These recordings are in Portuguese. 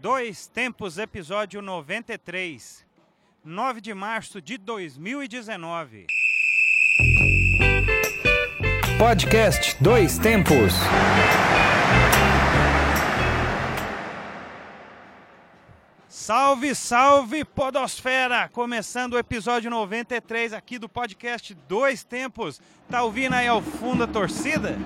Dois Tempos, episódio 93, 9 de março de 2019. Podcast Dois Tempos. Salve, salve, Podosfera! Começando o episódio 93 aqui do podcast Dois Tempos. Tá ouvindo aí ao fundo a torcida?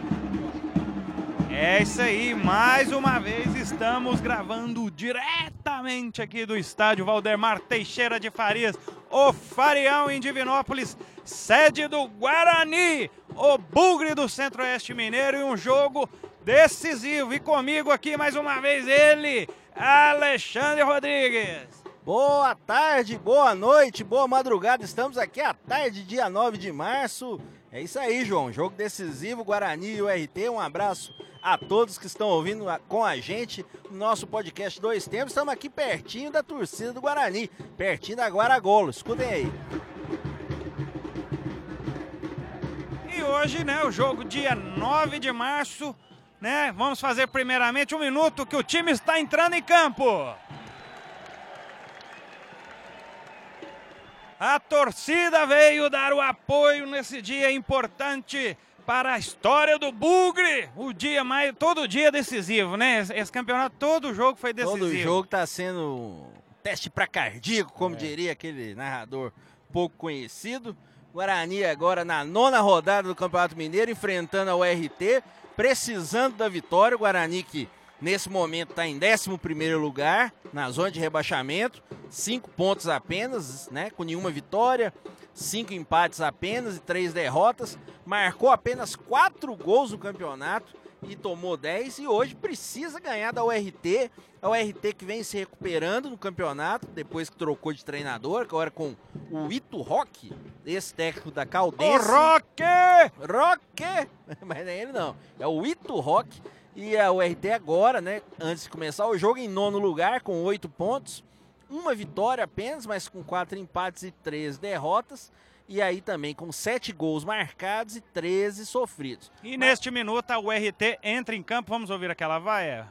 É isso aí, mais uma vez estamos gravando diretamente aqui do estádio Valdemar Teixeira de Farias, o Farião em Divinópolis, sede do Guarani, o Bugre do Centro-Oeste Mineiro e um jogo decisivo. E comigo aqui mais uma vez ele, Alexandre Rodrigues. Boa tarde, boa noite, boa madrugada. Estamos aqui à tarde, dia 9 de março. É isso aí, João. Jogo decisivo, Guarani e o RT. Um abraço a todos que estão ouvindo com a gente no nosso podcast Dois Tempos. Estamos aqui pertinho da torcida do Guarani, pertinho da Guaragolo. Escutem aí. E hoje, né, o jogo dia 9 de março, né? Vamos fazer primeiramente um minuto que o time está entrando em campo. A torcida veio dar o apoio nesse dia importante para a história do Bugre. O dia mais todo dia decisivo, né? Esse, esse campeonato todo jogo foi decisivo. Todo jogo está sendo um teste para cardíaco, como é. diria aquele narrador pouco conhecido. Guarani agora na nona rodada do Campeonato Mineiro enfrentando a URT, precisando da vitória. O Guarani que Nesse momento está em 11 lugar, na zona de rebaixamento, cinco pontos apenas, né, com nenhuma vitória, cinco empates apenas e três derrotas. Marcou apenas quatro gols no campeonato e tomou 10 e hoje precisa ganhar da URT. A URT que vem se recuperando no campeonato, depois que trocou de treinador, agora com o Ito Roque, esse técnico da Caldense. O Roque! Roque! Mas não é ele não, é o Ito Roque e a URT agora, né, antes de começar o jogo, em nono lugar, com oito pontos. Uma vitória apenas, mas com quatro empates e três derrotas. E aí também com sete gols marcados e 13 sofridos. E mas... neste minuto a URT entra em campo. Vamos ouvir aquela vaia?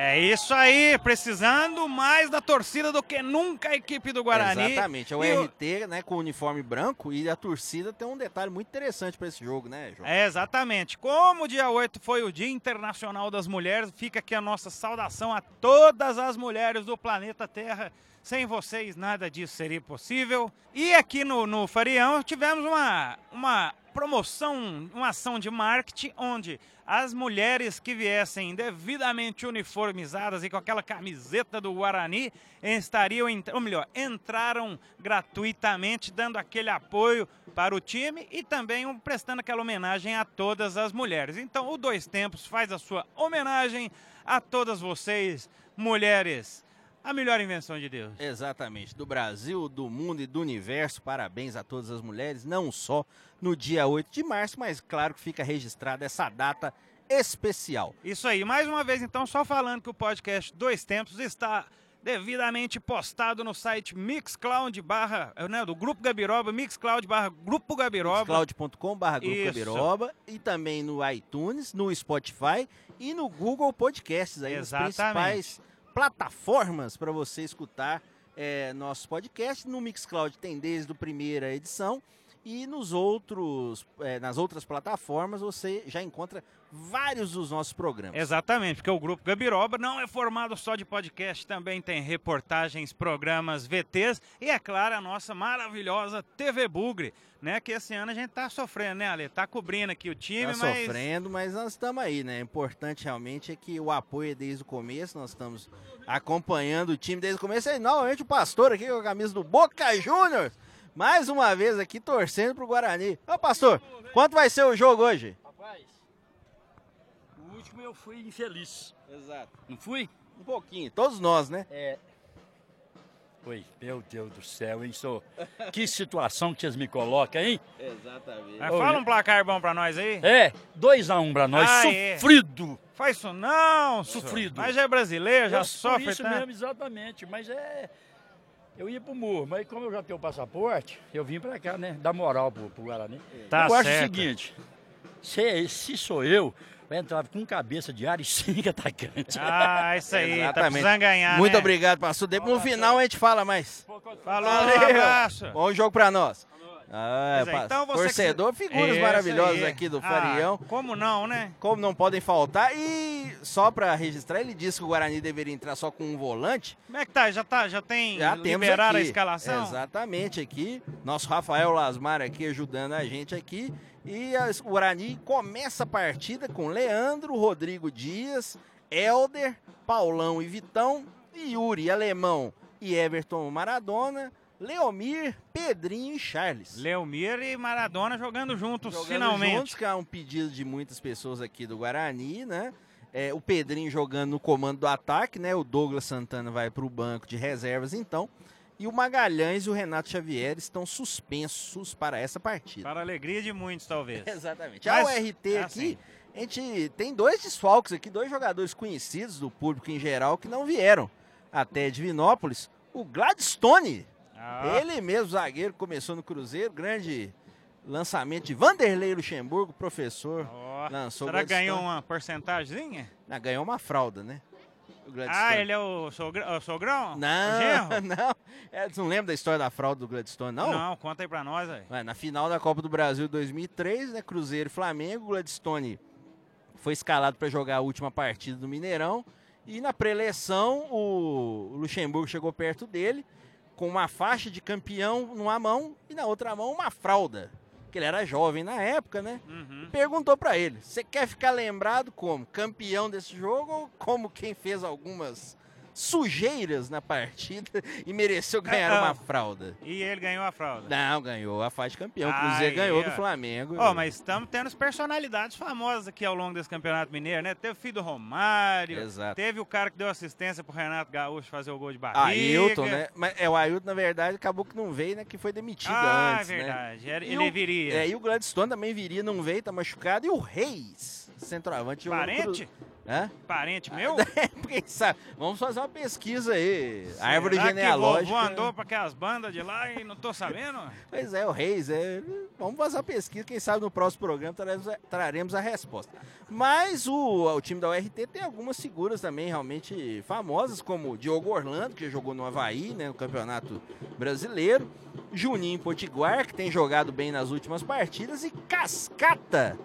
É isso aí, precisando mais da torcida do que nunca a equipe do Guarani. Exatamente, é o RT, né, com o uniforme branco e a torcida tem um detalhe muito interessante para esse jogo, né, João? É, exatamente. Como o dia 8 foi o Dia Internacional das Mulheres, fica aqui a nossa saudação a todas as mulheres do planeta Terra. Sem vocês, nada disso seria possível. E aqui no, no Farião tivemos uma, uma promoção, uma ação de marketing onde as mulheres que viessem devidamente uniformizadas e com aquela camiseta do Guarani estariam, ou melhor, entraram gratuitamente, dando aquele apoio para o time e também prestando aquela homenagem a todas as mulheres. Então, o Dois Tempos faz a sua homenagem a todas vocês, mulheres a melhor invenção de Deus. Exatamente. Do Brasil, do mundo e do universo. Parabéns a todas as mulheres, não só no dia 8 de março, mas claro que fica registrada essa data especial. Isso aí. Mais uma vez, então, só falando que o podcast Dois Tempos está devidamente postado no site Mixcloud barra, né, do Grupo Gabiroba, Mixcloud barra Grupo Gabiroba. Mixcloud.com barra Grupo Isso. Gabiroba e também no iTunes, no Spotify e no Google Podcasts, aí Exatamente. os principais plataformas para você escutar é, nossos podcasts. No Mixcloud tem desde a primeira edição e nos outros, é, nas outras plataformas você já encontra vários dos nossos programas. Exatamente, porque o Grupo Gabiroba não é formado só de podcast, também tem reportagens, programas, VTs e, é claro, a nossa maravilhosa TV Bugre né? Que esse ano a gente tá sofrendo, né, Ale? Tá cobrindo aqui o time, tá mas... sofrendo, mas nós estamos aí, né? O importante realmente é que o apoio é desde o começo, nós estamos acompanhando o time desde o começo. E novamente o pastor aqui com a camisa do Boca Juniors, mais uma vez aqui torcendo pro Guarani. Ô, pastor, quanto vai ser o jogo hoje? Rapaz, último eu fui infeliz. Exato. Não fui? Um pouquinho, todos nós, né? É, Oi, meu Deus do céu, hein, sou. Que situação que vocês me colocam, hein? Exatamente. Mas fala um placar bom pra nós aí. É, 2x1 um pra nós, ah, sofrido. É. Faz isso não, sofrido. Mas já é brasileiro, já Eu, sofre, por isso tá? mesmo, exatamente, mas é... Eu ia pro Morro, mas como eu já tenho o passaporte, eu vim pra cá, né? Dar moral pro, pro Guarani. Tá eu acho o certo. seguinte, se, se sou eu, vai entrar com cabeça de área e cinco atacantes. Ah, isso aí, tá Exatamente. precisando ganhar, Muito né? obrigado, pastor. Depois no final a gente fala mais. Falou, Valeu. um abraço. Bom jogo pra nós. Ah, é, então você torcedor, que- figuras Isso maravilhosas aí. aqui do Ah, Farião. como não, né? Como não podem faltar. E só pra registrar, ele disse que o Guarani deveria entrar só com um volante. Como é que tá? Já, tá, já tem Já liberado aqui. a escalação? Exatamente aqui. Nosso Rafael Lasmar aqui ajudando a gente aqui. E o Guarani começa a partida com Leandro, Rodrigo Dias, Elder, Paulão e Vitão, Yuri Alemão e Everton Maradona, Leomir, Pedrinho e Charles. Leomir e Maradona jogando juntos, Jogando finalmente. juntos, que é um pedido de muitas pessoas aqui do Guarani, né? É, o Pedrinho jogando no comando do ataque, né? O Douglas Santana vai para o banco de reservas, então. E o Magalhães e o Renato Xavier estão suspensos para essa partida. Para a alegria de muitos, talvez. Exatamente. Mas, Já o RT aqui, assim. a gente tem dois desfalques aqui, dois jogadores conhecidos do público em geral que não vieram até Divinópolis. O Gladstone, Ah, ele mesmo, zagueiro, começou no Cruzeiro, grande lançamento de Vanderlei Luxemburgo, professor. ó. lançou o Será ganhou uma porcentagemzinha? Ah, ganhou uma fralda, né? O. Ah, ele é o, sogra, o sogrão? O Não, genro? não. É, não lembra da história da fralda do Gladstone, não? Não, conta aí pra nós. Ué, na final da Copa do Brasil 2003, né, Cruzeiro e Flamengo, o Gladstone foi escalado para jogar a última partida do Mineirão. E na preleção, o Luxemburgo chegou perto dele com uma faixa de campeão numa mão e na outra mão uma fralda. Que ele era jovem na época, né? Uhum. Perguntou para ele: "Você quer ficar lembrado como campeão desse jogo ou como quem fez algumas sujeiras na partida e mereceu ganhar Ah, ah. uma fralda?" E ele ganhou a fralda. Não, ganhou a faixa de campeão. O Cruzeiro ganhou do. Flamengo. Ó, mas estamos tendo as personalidades famosas aqui ao longo desse Campeonato Mineiro, né? Teve o filho do Romário, Exato. teve o cara que deu assistência pro Renato Gaúcho fazer o gol de barriga. Ailton, né? Mas é, o Ailton, na verdade, acabou que não veio, né? Que foi demitido Ah, antes, né? verdade. E Ele o- viria. É, e o Gladstone também viria, não veio, tá machucado. E o Reis, centroavante. Parente? Cru- Hã? Parente meu? Quem sabe? Vamos fazer uma pesquisa aí. Árvore Será genealógica. que o vovô andou pra aquelas bandas de lá e não tô sabendo? Pois é, o Reis. É... Vamos fazer uma pesquisa. Quem sabe no próximo programa traremos a, traremos a resposta. Mas o, o time da URT tem algumas figuras também realmente famosas, como Diogo Orlando, que jogou no Havaí, né, no Campeonato Brasileiro. Juninho Potiguar, que tem jogado bem nas últimas partidas. E Cascata,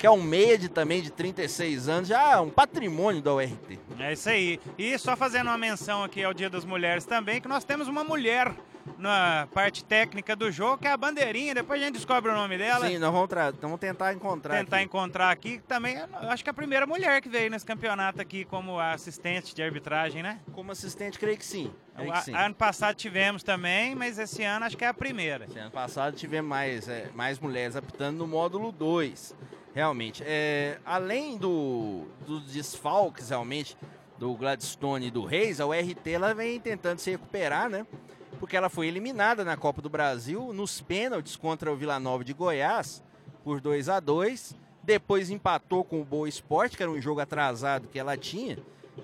que é um meia de, também de 36 anos, já um patrimônio da URT. É isso aí. E só fazendo uma menção aqui ao Dia das Mulheres também, que nós temos uma mulher na parte técnica do jogo, que é a Bandeirinha. Depois a gente descobre o nome dela. Sim, nós vamos, vamos tentar encontrar tentar aqui. encontrar aqui. que Também, eu acho que é a primeira mulher que veio nesse campeonato aqui como assistente de arbitragem, né? Como assistente, creio que sim. Creio que sim. ano passado tivemos também, mas esse ano acho que é a primeira. Esse ano passado tivemos mais, é, mais mulheres apitando no módulo 2. Realmente. É, além do, dos desfalques, realmente, do Gladstone e do Reis, a URT ela vem tentando se recuperar, né? Porque ela foi eliminada na Copa do Brasil nos pênaltis contra o Vila Nova de Goiás por 2 a 2 Depois empatou com o Boa Esporte, que era um jogo atrasado que ela tinha.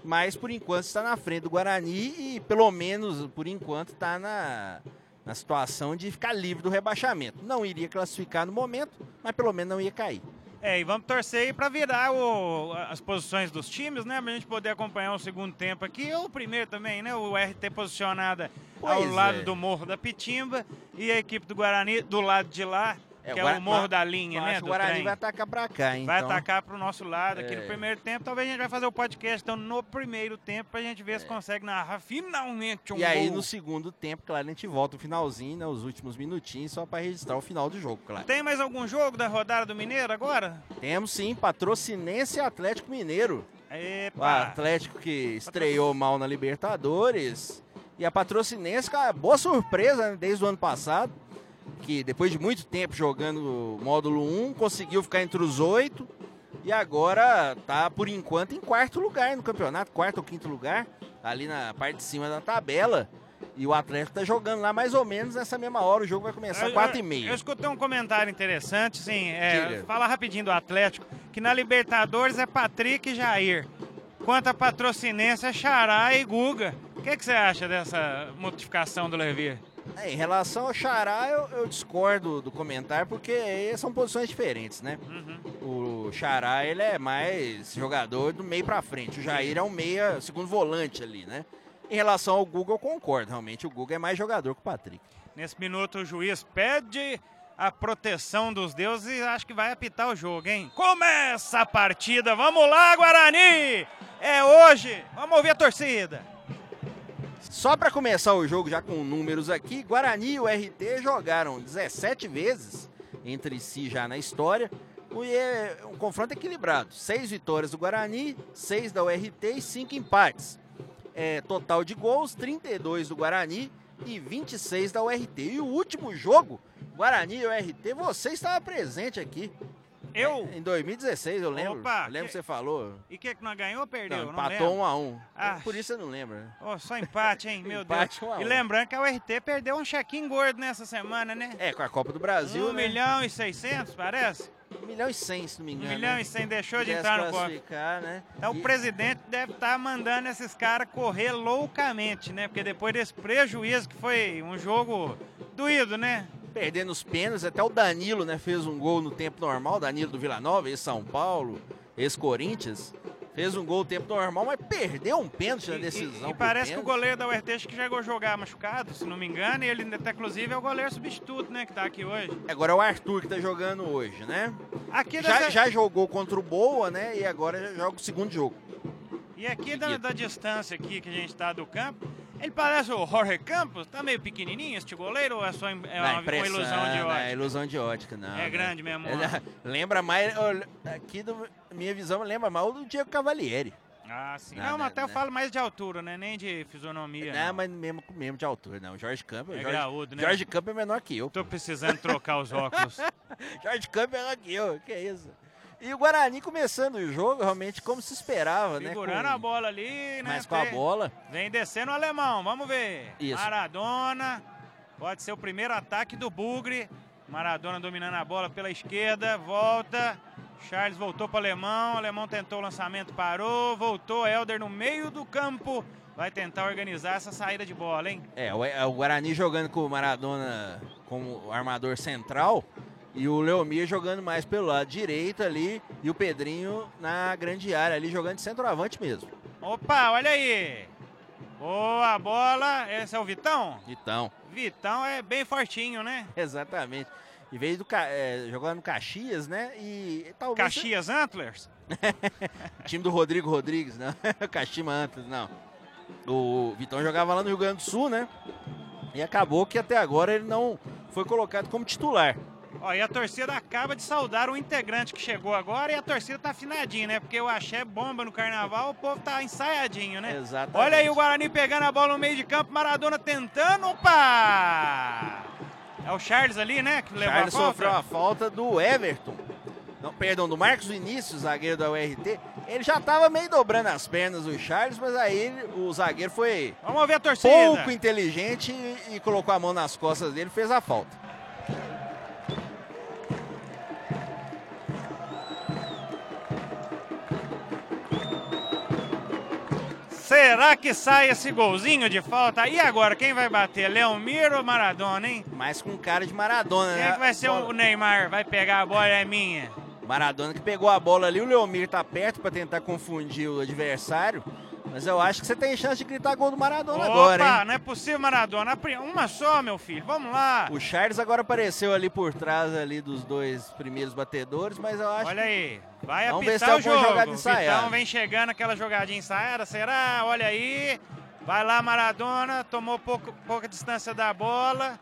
Mas por enquanto está na frente do Guarani e pelo menos por enquanto está na, na situação de ficar livre do rebaixamento. Não iria classificar no momento, mas pelo menos não ia cair. É, e vamos torcer aí pra virar o- as posições dos times, né? Pra gente poder acompanhar o segundo tempo aqui. Ou o primeiro também, né? O RT posicionada ao Pois lado é. do Morro da Pitimba e a equipe do Guarani do lado de lá, É, que o é o Morro da Linha, né? o Guarani trem. vai atacar pra cá, então. Vai atacar pro nosso lado aqui É. no primeiro tempo. Talvez a gente vai fazer o podcast então no primeiro tempo pra gente ver se consegue narrar finalmente um É. E aí, gol. no segundo tempo, claro, a gente volta o finalzinho, né? Os últimos minutinhos, só para registrar o final do jogo, claro. Tem mais algum jogo da rodada do Mineiro agora? Temos sim, Patrocinense e Atlético Mineiro. O Epa! Atlético que estreou mal na Libertadores. E a Patrocinense, uma boa surpresa né, desde o ano passado. Que depois de muito tempo jogando o módulo 1, conseguiu ficar entre os oito. E agora tá, por enquanto, em quarto lugar no campeonato, quarto ou quinto lugar, ali na parte de cima da tabela. E o Atlético tá jogando lá mais ou menos nessa mesma hora. O jogo vai começar Eu- quatro e eu- Eu meia. escutei um comentário interessante, sim. É, fala rapidinho do Atlético, que na Libertadores é Patrick e Jair. Quanto a patrocinense é Xará e Guga, que, que você acha dessa modificação do Levi? É, em relação ao Xará, eu, eu discordo do comentário, porque são posições diferentes, né? Uhum. O Xará, ele é mais jogador do meio pra frente. O Jair é um meia, segundo volante ali, né? Em relação ao Google, eu concordo. Realmente, o Google é mais jogador que o Patrick. Nesse minuto, o juiz pede a proteção dos deuses e acho que vai apitar o jogo, hein? Começa a partida, vamos lá, Guarani! É hoje, vamos ouvir a torcida. Só para começar o jogo, já com números aqui, Guarani e o RT jogaram 17 vezes entre si já na história. E é um confronto equilibrado. Seis vitórias do Guarani, seis da URT e cinco empates. É, total de gols, 32 do Guarani e 26 da URT. E o último jogo, Guarani e URT, você estava presente aqui. Eu? Em 2016, eu lembro. Opa, eu lembro que- você falou. E que que nós ganhou ou perdeu? Não, Não empatou lembro. um a um. Ah. Por isso você não lembra. né? Ô, só empate, hein? Meu Empate, Deus. um a E um. lembrando que a URT perdeu um chequinho gordo nessa semana, né? É, com a Copa do Brasil, 1 né? milhão e 600, parece? 1 milhão e 100, se não me 1 engano. milhão né? e 100 deixou de entrar no classificar, né? Então o E- presidente deve estar mandando esses caras correr loucamente, né? Porque depois desse prejuízo que foi um jogo doído, né? Perdendo os pênaltis, até o Danilo, né, fez um gol no tempo normal, Danilo do Vila Nova, ex-São Paulo, ex-Corinthians, fez um gol no tempo normal, mas perdeu um pênalti na decisão. E, e parece que o goleiro da URT que chegou a jogar machucado, se não me engano, e ele até inclusive é o goleiro substituto, né? Que tá aqui hoje. Agora é o Arthur que tá jogando hoje, né? Aqui Já, dessa- já jogou contra o Boa, né, e agora já joga o segundo jogo. E aqui da, da distância aqui que a gente tá do campo, ele parece o Jorge Campos, tá meio pequenininho este goleiro ou é só é uma, uma ilusão de né, ótica? ilusão de ótica, não. É né? grande mesmo. É, ó. lembra mais, aqui do minha visão lembra mais o do Diego Cavalieri. Ah, sim. Não, Não, não, mas até eu não. falo mais de altura, né? Nem de fisionomia. Não, não. mas mesmo, mesmo de altura, não. Jorge Campos, É Jorge, graúdo, né? Jorge Campos é menor que eu. Tô precisando trocar os óculos. Jorge Campos é menor que eu, que isso. E o Guarani começando o jogo, realmente como se esperava, né? Segurando com- a bola ali, né? Mas com a bola. Vem descendo o alemão, vamos ver. Isso. Maradona, pode ser o primeiro ataque do Bugre. Maradona dominando a bola pela esquerda, volta. Charles voltou para o alemão, o alemão tentou o lançamento, parou, voltou. Helder no meio do campo, vai tentar organizar essa saída de bola, hein? É, o, é, o Guarani jogando com o Maradona como armador central e o Leomir jogando mais pelo lado direito ali e o Pedrinho na grande área ali jogando de centroavante mesmo. Opa, olha aí. Boa bola, esse é o Vitão? Então, Vitão é bem fortinho, né? exatamente. E veio do é, jogando no Caxias, né? E talvez Caxias Antlers? time do Rodrigo Rodrigues, não. Caxima antes, não. O Vitão jogava lá no Rio Grande do Sul, né? E acabou que até agora ele não foi colocado como titular. Ó, e a torcida acaba de saudar um integrante que chegou agora e a torcida tá afinadinha, né? Porque o axé bomba no carnaval, o povo tá ensaiadinho, né? Exatamente. Olha aí o Guarani pegando a bola no meio de campo, Maradona tentando, opa! É o Charles ali, né? Que levou Charles a falta. sofreu a falta do Everton. Não, perdão, do Marcos Vinícius, zagueiro da URT. Ele já tava meio dobrando as pernas, o Charles, mas aí o zagueiro foi Vamos ver a torcida. pouco inteligente e, e colocou a mão nas costas dele e fez a falta. Será que sai esse golzinho de falta? E agora, quem vai bater? Leomir ou Maradona, hein? Mas com cara de Maradona, Quem né? é que vai ser o Neymar? Vai pegar a bola, é minha. Maradona que pegou a bola ali, o Leomir tá perto pra tentar confundir o adversário. Mas eu acho que você tem chance de gritar gol do Maradona Opa, agora, hein? não é possível, Maradona. Uma só, meu filho. Vamos lá. O Charles agora apareceu ali por trás ali dos dois primeiros batedores, mas eu acho Olha aí, vai Vamos ver se apitar tem o jogo. jogada ensaiada. Vitão vem chegando aquela jogadinha ensaiada, será? Olha aí, vai lá Maradona, tomou pouco, pouca distância da bola.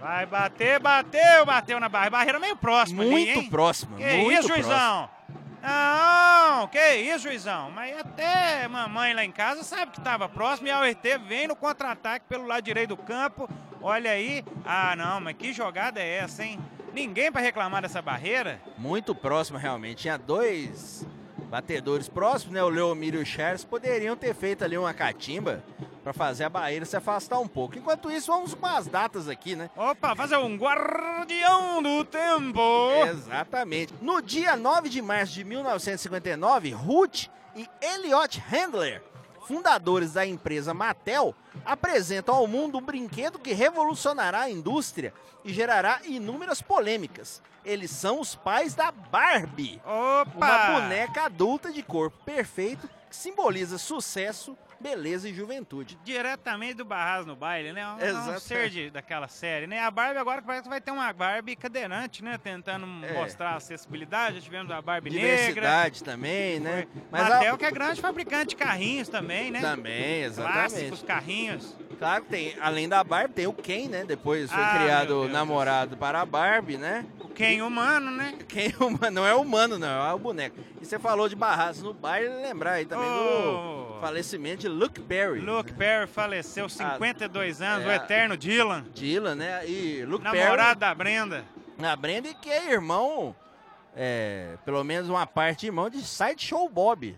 Vai bater, bateu, bateu na barreira. Barreira meio próxima ali, muito hein? próximo, Que muito isso, próximo. Não, que isso, juizão? Mas até mamãe lá em casa sabe que estava próximo e a URT vem no contra-ataque pelo lado direito do campo. Olha aí. Ah, não, mas que jogada é essa, hein? Ninguém para reclamar dessa barreira. Muito próximo realmente. Tinha dois batedores próximos, né? O Leomir e o Charles poderiam ter feito ali uma catimba para fazer a barreira se afastar um pouco. Enquanto isso, vamos com as datas aqui, né? Opa, fazer um guardião do tempo. Exatamente. No dia 9 de março de 1959, Ruth e Elliot Handler fundadores da empresa Mattel, apresentam ao mundo um brinquedo que revolucionará a indústria e gerará inúmeras polêmicas. Eles são os pais da Barbie, Opa! uma boneca adulta de corpo perfeito que simboliza sucesso, beleza e juventude. Diretamente do Barras no baile, né? Um, um Exato. ser de, daquela série, né? A Barbie agora parece que vai ter uma Barbie cadeirante, né? Tentando É. mostrar a acessibilidade. Já tivemos a Barbie negra. Diversidade também, né? Mas a- Mattel que é grande fabricante de carrinhos também, né? Também, Clássicos exatamente. carrinhos. Claro que tem, além da Barbie, tem o Ken, né? Depois foi Ah, criado namorado para a Barbie, né? O Ken humano, né? Quem é humano, não é humano, não, é o boneco. E você falou de barraços no baile, lembrar aí também Oh. do falecimento de Luke Perry. Luke Perry faleceu, 52 anos, o é. eterno Dylan. Dylan, né? E Luke Namorado da Brenda. Perry, a Brenda, que é irmão, é, pelo menos uma parte irmão de Sideshow Bob.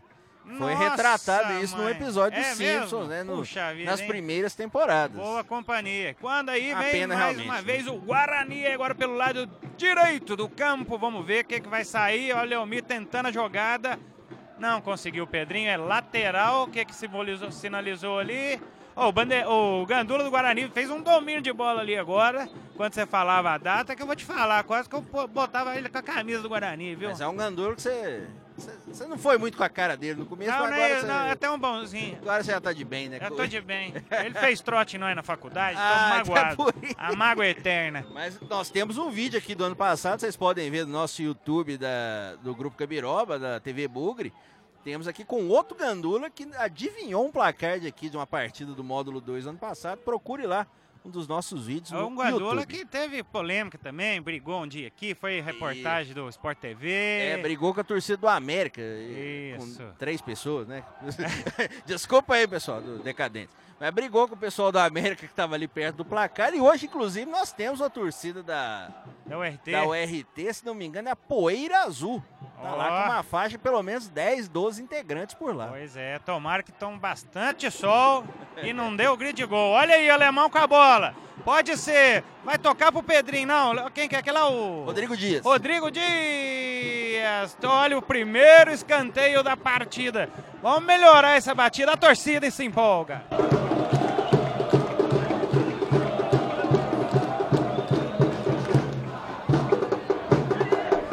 Foi Nossa, retratado isso num mãe. episódio é Simpsons, né? no- Puxa vida, nas hein? primeiras temporadas. Boa companhia. Quando aí vem mais realmente, uma né? vez o Guarani agora pelo lado direito do campo. Vamos ver o que, que vai sair. Olha o Leomir tentando a jogada. Não conseguiu o Pedrinho. É lateral. O que, que simbolizou, sinalizou ali? Ó, o, bande... o Gandula do Guarani fez um domínio de bola ali agora. Quando você falava a data, que eu vou te falar. Quase que eu botava ele com a camisa do Guarani, viu? Mas é um ganduro que você, você. não foi muito com a cara dele no começo, Não, agora, você, não, até um bonzinho. agora você já tá de bem, né? Eu tô de bem. Ele fez trote não é na faculdade, tô Ah, tá magoado. isso. A mágoa é eterna. Mas nós temos um vídeo aqui do ano passado, vocês podem ver no nosso YouTube da, do Grupo Cabiroba, da TV Bugre. Temos aqui com outro Gandula que adivinhou um placar de aqui de uma partida do módulo 2 ano passado. Procure lá um dos nossos vídeos É no um Gandula YouTube. que teve polêmica também, brigou um dia aqui, foi reportagem do Sport TV. É, brigou com a torcida do América. e- Isso. Com três pessoas, né? Desculpa aí, pessoal, do Decadente. Mas brigou com o pessoal do América que estava ali perto do placar. E hoje, inclusive, nós temos a torcida da, da URT. da URT, se não me engano, é a Poeira Azul. Tá lá Ó. com uma faixa de pelo menos 10, 12 integrantes por lá. Pois é, tomara que tome bastante sol e não dê o grito de gol. Olha aí, alemão com a bola. Pode ser. Vai tocar pro Pedrinho, não. Quem que é aquele lá? O Rodrigo Dias. Rodrigo Dias. Olha o primeiro escanteio da partida. Vamos melhorar essa batida. A torcida se empolga.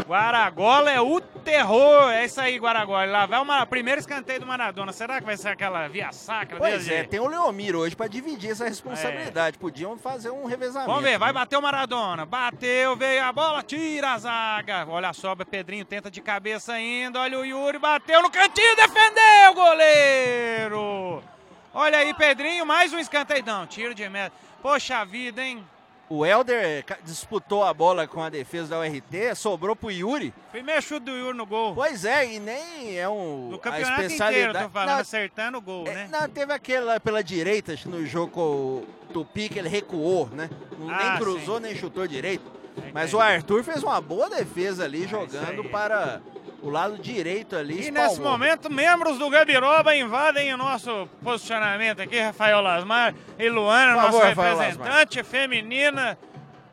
Guaragola é o terror. É isso aí, Guaragola. Lá vai o primeiro escanteio do Maradona. Será que vai ser aquela via sacra Pois é, tem o Leomir hoje para dividir essa responsabilidade. Podiam fazer um revezamento. Vamos ver, vai né? bater o Maradona. Bateu, veio a bola, tira a zaga. Olha a sobra, Pedrinho tenta de cabeça ainda. Olha o Yuri, bateu no cantinho, defendeu o goleiro. Olha aí, Pedrinho, mais um escanteio. Não, tiro de meta. Poxa vida, hein? O Helder ca- disputou a bola com a defesa da URT, sobrou pro Yuri. Primeiro chute do Yuri no gol. Pois é, e nem é um. Do a campeonato inteiro, especialidade. tô falando, Não, acertando o gol, É, né? Não, teve aquele lá pela direita, acho no jogo com o Tupi, que ele recuou, né? Não- Ah, nem cruzou, sim. nem chutou direito. Mas Entendi. o Arthur fez uma boa defesa ali, É, jogando para o lado direito ali. E espalmou. nesse momento, membros do Gabiroba invadem o nosso posicionamento aqui, Rafael Lasmar e Luana, Por favor, nossa representante feminina.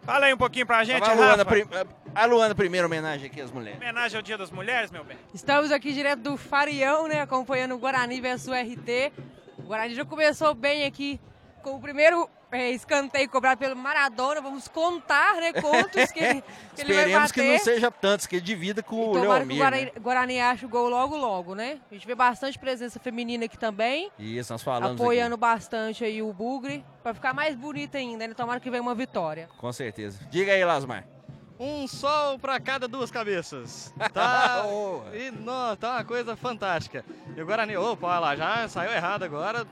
Fala aí um pouquinho pra gente, Luana, Rafa. prim- a Luana, primeira homenagem aqui às mulheres. Homenagem ao Dia das Mulheres, meu bem. Estamos aqui direto do Farião, né? Acompanhando o Guarani versus o RT. O Guarani já começou bem aqui com o primeiro é, escanteio cobrado pelo Maradona. Vamos contar, né? Quantos que, ele- que ele vai Esperemos que bater. não seja tantos, que divida com E o tomara que o Leomir. Guarani, né? Guarani ache o gol logo, logo, né? A gente vê bastante presença feminina aqui também. Isso, nós falamos apoiando aqui, bastante aí o Bugre. Pra ficar mais bonito ainda, né? Tomara que venha uma vitória. com certeza. Diga aí, Lasmar. Um sol pra cada duas cabeças. Tá, Boa. e, no, tá uma coisa fantástica. E o Guarani, opa, olha lá, já saiu errado agora.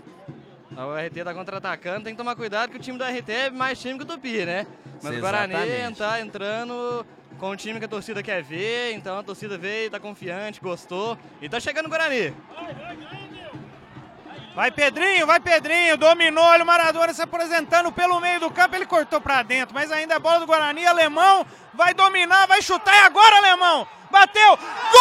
O RT tá contra-atacando, tem que tomar cuidado que o time do RT é mais time que o Tupi, né? Mas o Guarani tá entrando com o time que a torcida quer ver, então a torcida veio, tá confiante, gostou. E tá chegando o Guarani. Vai Pedrinho, vai Pedrinho, dominou, olha o Maradona se apresentando pelo meio do campo, ele cortou pra dentro, mas ainda a bola do Guarani, Alemão vai dominar, vai chutar e agora Alemão, bateu, gol!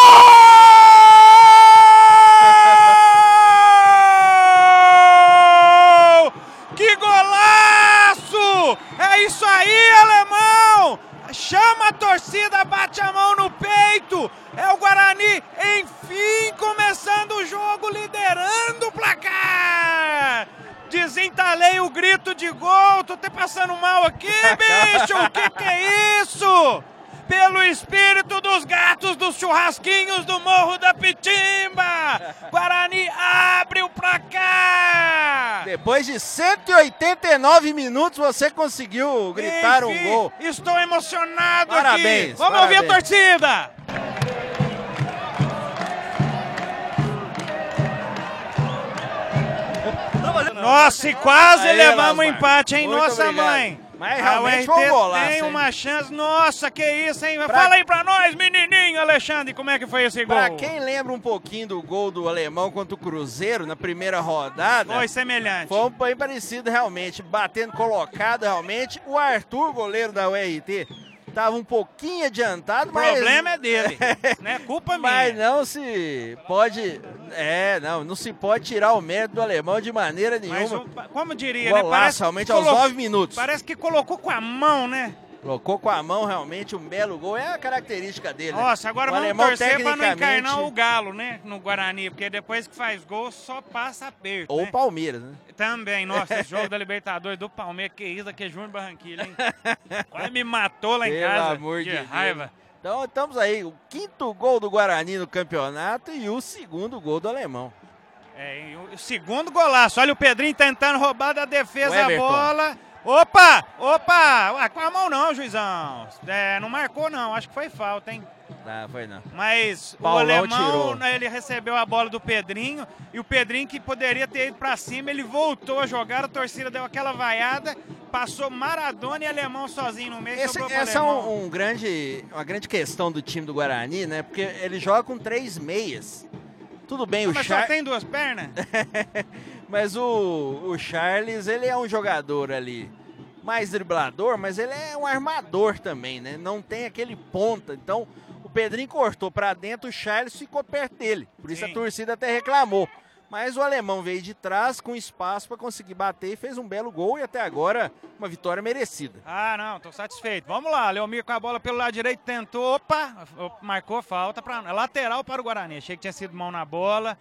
Que golaço! É isso aí, alemão! Chama a torcida, bate a mão no peito. É o Guarani, enfim, começando o jogo, liderando o placar. Desentalei o grito de gol. Tô até passando mal aqui, bicho. O que, que é isso? Pelo espírito dos gatos dos churrasquinhos do Morro da Pitimba! Guarani abre o placar! Depois de 189 minutos, você conseguiu gritar um Enfim, gol. Estou emocionado Parabéns, aqui! Vamos ouvir a parabéns. torcida! Nossa, e quase Aí, levamos o Lasmar. empate, hein? Muito Nossa, obrigado. mãe! Mas A realmente foi um golaço, tem hein? uma chance. Nossa, que isso, hein? Pra- Fala aí pra nós, menininho Alexandre, como é que foi esse gol? Pra quem lembra um pouquinho do gol do alemão contra o Cruzeiro na primeira rodada, Foi semelhante. foi um bem parecido realmente, batendo colocado realmente. O Arthur, goleiro da URT, tava um pouquinho adiantado, O mas problema é dele, não é culpa Mas minha. não se pode. É, não, não se pode tirar o mérito do alemão de maneira Mas, nenhuma. o- como diria, né? Golaço, realmente, aos nove minutos. Parece que colocou com a mão, né? Colocou com a mão realmente um belo gol. É a característica dele. né? Nossa, agora O vamos alemão, torcer pra não encarnar o Galo, né? No Guarani, porque depois que faz gol, só passa aperto, Ou né? o Palmeiras, né? Também, nossa, esse jogo da Libertadores do Palmeiras, que isso, aqui é Júnior Barranquilla, hein? Quase me matou lá em Pelo casa, amor de de Deus. raiva. Então estamos aí, o quinto gol do Guarani no campeonato e o segundo gol do alemão. É, o segundo golaço, olha o Pedrinho tentando roubar da defesa a bola. Opa, opa, ah, com a mão não, juizão. É, não marcou não, acho que foi falta, hein? Não, foi não. Mas Paulão o alemão, tirou. né, ele recebeu a bola do Pedrinho e o Pedrinho que poderia ter ido pra cima, ele voltou a jogar, a torcida deu aquela vaiada, passou Maradona e alemão sozinho no meio, Esse- essa é um, um grande, uma grande questão do time do Guarani, né? Porque ele joga com três meias. Tudo bem, o Mas só Char... tem duas pernas? mas o, o Charles, ele é um jogador ali mais driblador, mas ele é um armador também, né? Não tem aquele ponta. Então, o Pedrinho cortou pra dentro, o Charles ficou perto dele. Por isso Sim. a torcida até reclamou. Mas o alemão veio de trás com espaço para conseguir bater e fez um belo gol e até agora uma vitória merecida. Ah, não, tô satisfeito. Vamos lá, Leomir com a bola pelo lado direito, tentou, opa, opa, marcou falta para lateral para o Guarani. Achei que tinha sido mão na bola.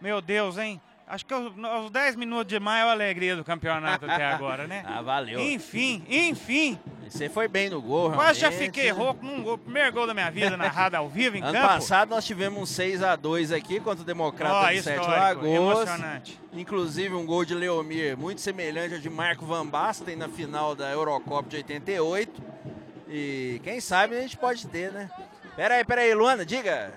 Meu Deus, hein? Acho que aos aos 10 minutos de maio é a alegria do campeonato até agora, né? Ah, valeu. Enfim, enfim. Você foi bem no gol, Quase já fiquei rouco num gol. Primeiro gol da minha vida, narrado ao vivo em Ano campo. passado nós tivemos um 6 a 2 aqui contra o Democrata Ó, de Sete histórico, Lagoas. emocionante. Inclusive um gol de Leomir muito semelhante ao de Marco Van Basten na final da Eurocopa de 88. E quem sabe a gente pode ter, né? Pera aí, pera aí, Luana, diga.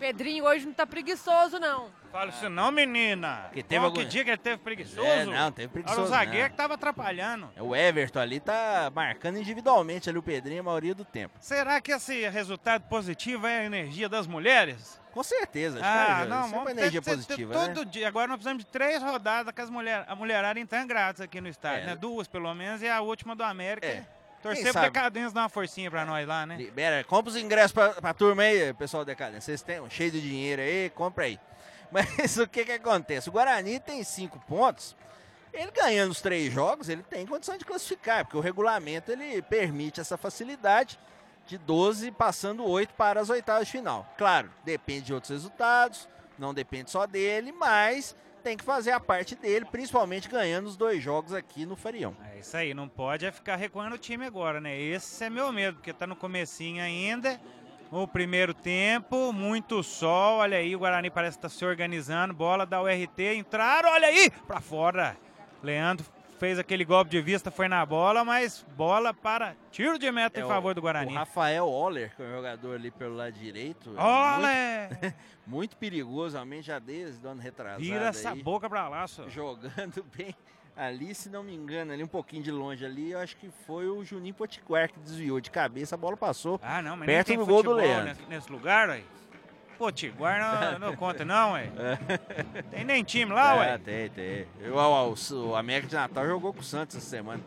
Pedrinho hoje não tá preguiçoso, não. Fala isso não, menina. Que teve Qual algum- que dia que ele teve preguiçoso? É, não, teve Era o preguiçoso. zagueiro não. que tava atrapalhando. O Everton ali tá marcando individualmente ali o Pedrinho a maioria do tempo. Será que esse resultado positivo é a energia das mulheres? Com certeza, acho Ah, que é, não, sempre vamos uma ter, energia ter- ter positiva, todo né? dia. Agora nós precisamos de três rodadas com as mulher, a mulherada então grátis aqui no estádio, É. né? Duas pelo menos e a última do América. É. Torcer pro? Decadência dar uma forcinha pra nós lá, né? Libera, compra os ingressos pra, pra turma aí, pessoal decadente. Vocês têm um cheio de dinheiro aí, compra aí. Mas o que que acontece? O Guarani tem cinco pontos. Ele ganhando os três jogos, ele tem condição de classificar, porque o regulamento ele permite essa facilidade de 12 passando 8 para as oitavas de final. Claro, depende de outros resultados, não depende só dele, mas tem que fazer a parte dele, principalmente ganhando os dois jogos aqui no Farião. É isso aí, não pode é ficar recuando o time agora, né? Esse é meu medo, porque tá no comecinho ainda. O primeiro tempo, muito sol, olha aí, o Guarani parece estar se organizando, bola da URT, entraram, olha aí, pra fora. Leandro fez aquele golpe de vista, foi na bola, mas bola para tiro de meta É em favor do Guarani. O Rafael Oller, que é o jogador ali pelo lado direito. é Olha! Muito, muito perigoso, realmente, já desde o ano retrasado. Vira essa aí, boca pra lá, só. Jogando bem ali, se não me engano, ali um pouquinho de longe ali, eu acho que foi o Juninho Potiguar que desviou de cabeça, a bola passou. Ah, não, mas Perto do gol do Leandro. nesse, lugar, ué. Pô, Tiguar não, não conta não, ué. Tem nem time lá, é, ué. tem, tem. Eu, o, o, o América de Natal jogou com o Santos essa semana.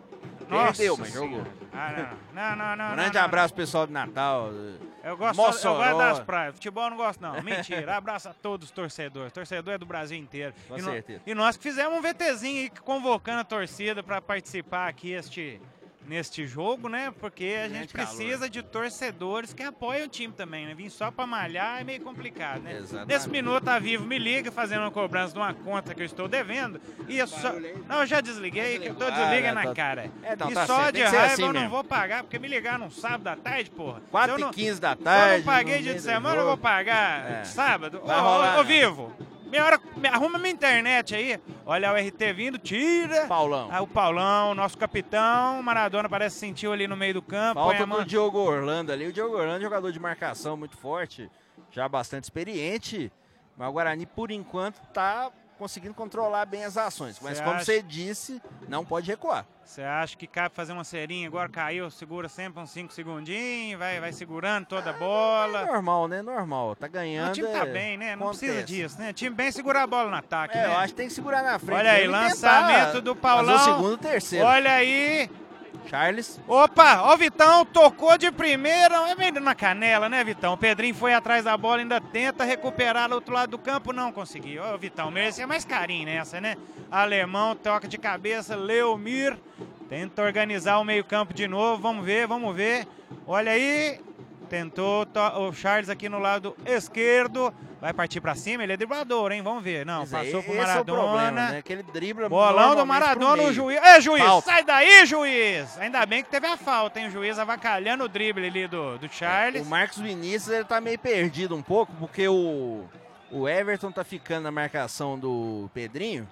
Nossa Perdeu, mas Senhora. jogou. Ah, não. Não, não, não. Grande abraço, pessoal de Natal. Eu gosto, Mossoró. eu gosto das praias. Futebol eu não gosto, não. Mentira. Abraço a todos os torcedores. Torcedor é do Brasil inteiro. Com e, no- certeza. e nós que fizemos um VTzinho aí convocando a torcida para participar aqui este neste jogo, né? Porque a Grande gente calor. precisa de torcedores que apoiem o time também, né? Vim só pra malhar é meio complicado, né? Exatamente. Nesse minuto a Vivo me liga fazendo uma cobrança de uma conta que eu estou devendo e eu só... Não, eu já desliguei, que eu tô Ah, desliga tá- na cara. É, não, e tá só certo, de raiva assim eu não mesmo. vou pagar, porque me ligaram no sábado à tarde, porra. 4 Se eu e não- 15 da se eu tarde. não paguei dia de semana, eu vou pagar É. sábado. Vai Ô, ô, ô, né? Vivo, minha hora, me arruma minha internet aí. Olha o RT vindo, tira. Paulão. Ah, o Paulão, nosso capitão. Maradona parece que sentiu ali no meio do campo. Falta do Diogo Orlando ali. O Diogo Orlando é jogador de marcação muito forte, já bastante experiente. Mas o Guarani, por enquanto, tá conseguindo controlar bem as ações. Mas Cê como acha- você disse, não pode recuar. Você acha que cabe fazer uma serinha? Agora caiu, segura sempre uns 5 segundinhos, vai, vai segurando toda a bola. Normal, né? Normal. Tá ganhando. o time tá é- bem, né? Não acontece. precisa disso, né? Time bem segurar a bola no ataque, É, né? eu acho que tem que segurar na frente. Olha aí, lançamento tentar do Fazer Paulão. o segundo, terceiro. Olha aí, Charles. Opa, ó o Vitão, tocou de primeira, é meio na canela, né, Vitão? O Pedrinho foi atrás da bola, ainda tenta recuperar do outro lado do campo, não conseguiu. Ó, o Vitão, merecia mais carinho nessa, né? Alemão, toca de cabeça, Leomir, tenta organizar o meio campo de novo, vamos ver, vamos ver. Olha aí, tentou to- o Charles aqui no lado esquerdo, vai partir pra cima, ele é driblador, hein? Vamos ver. Não, Mas aí, passou pro é o Maradona. problema, né? Que ele dribla Bolão do pro Maradona, o juiz. É, juiz, Falta. sai daí, juiz! Ainda bem que teve a falta, hein? O juiz avacalhando o drible ali do, do Charles. O Marcos Vinícius ele tá meio perdido um pouco, porque o, o Everton tá ficando na marcação do Pedrinho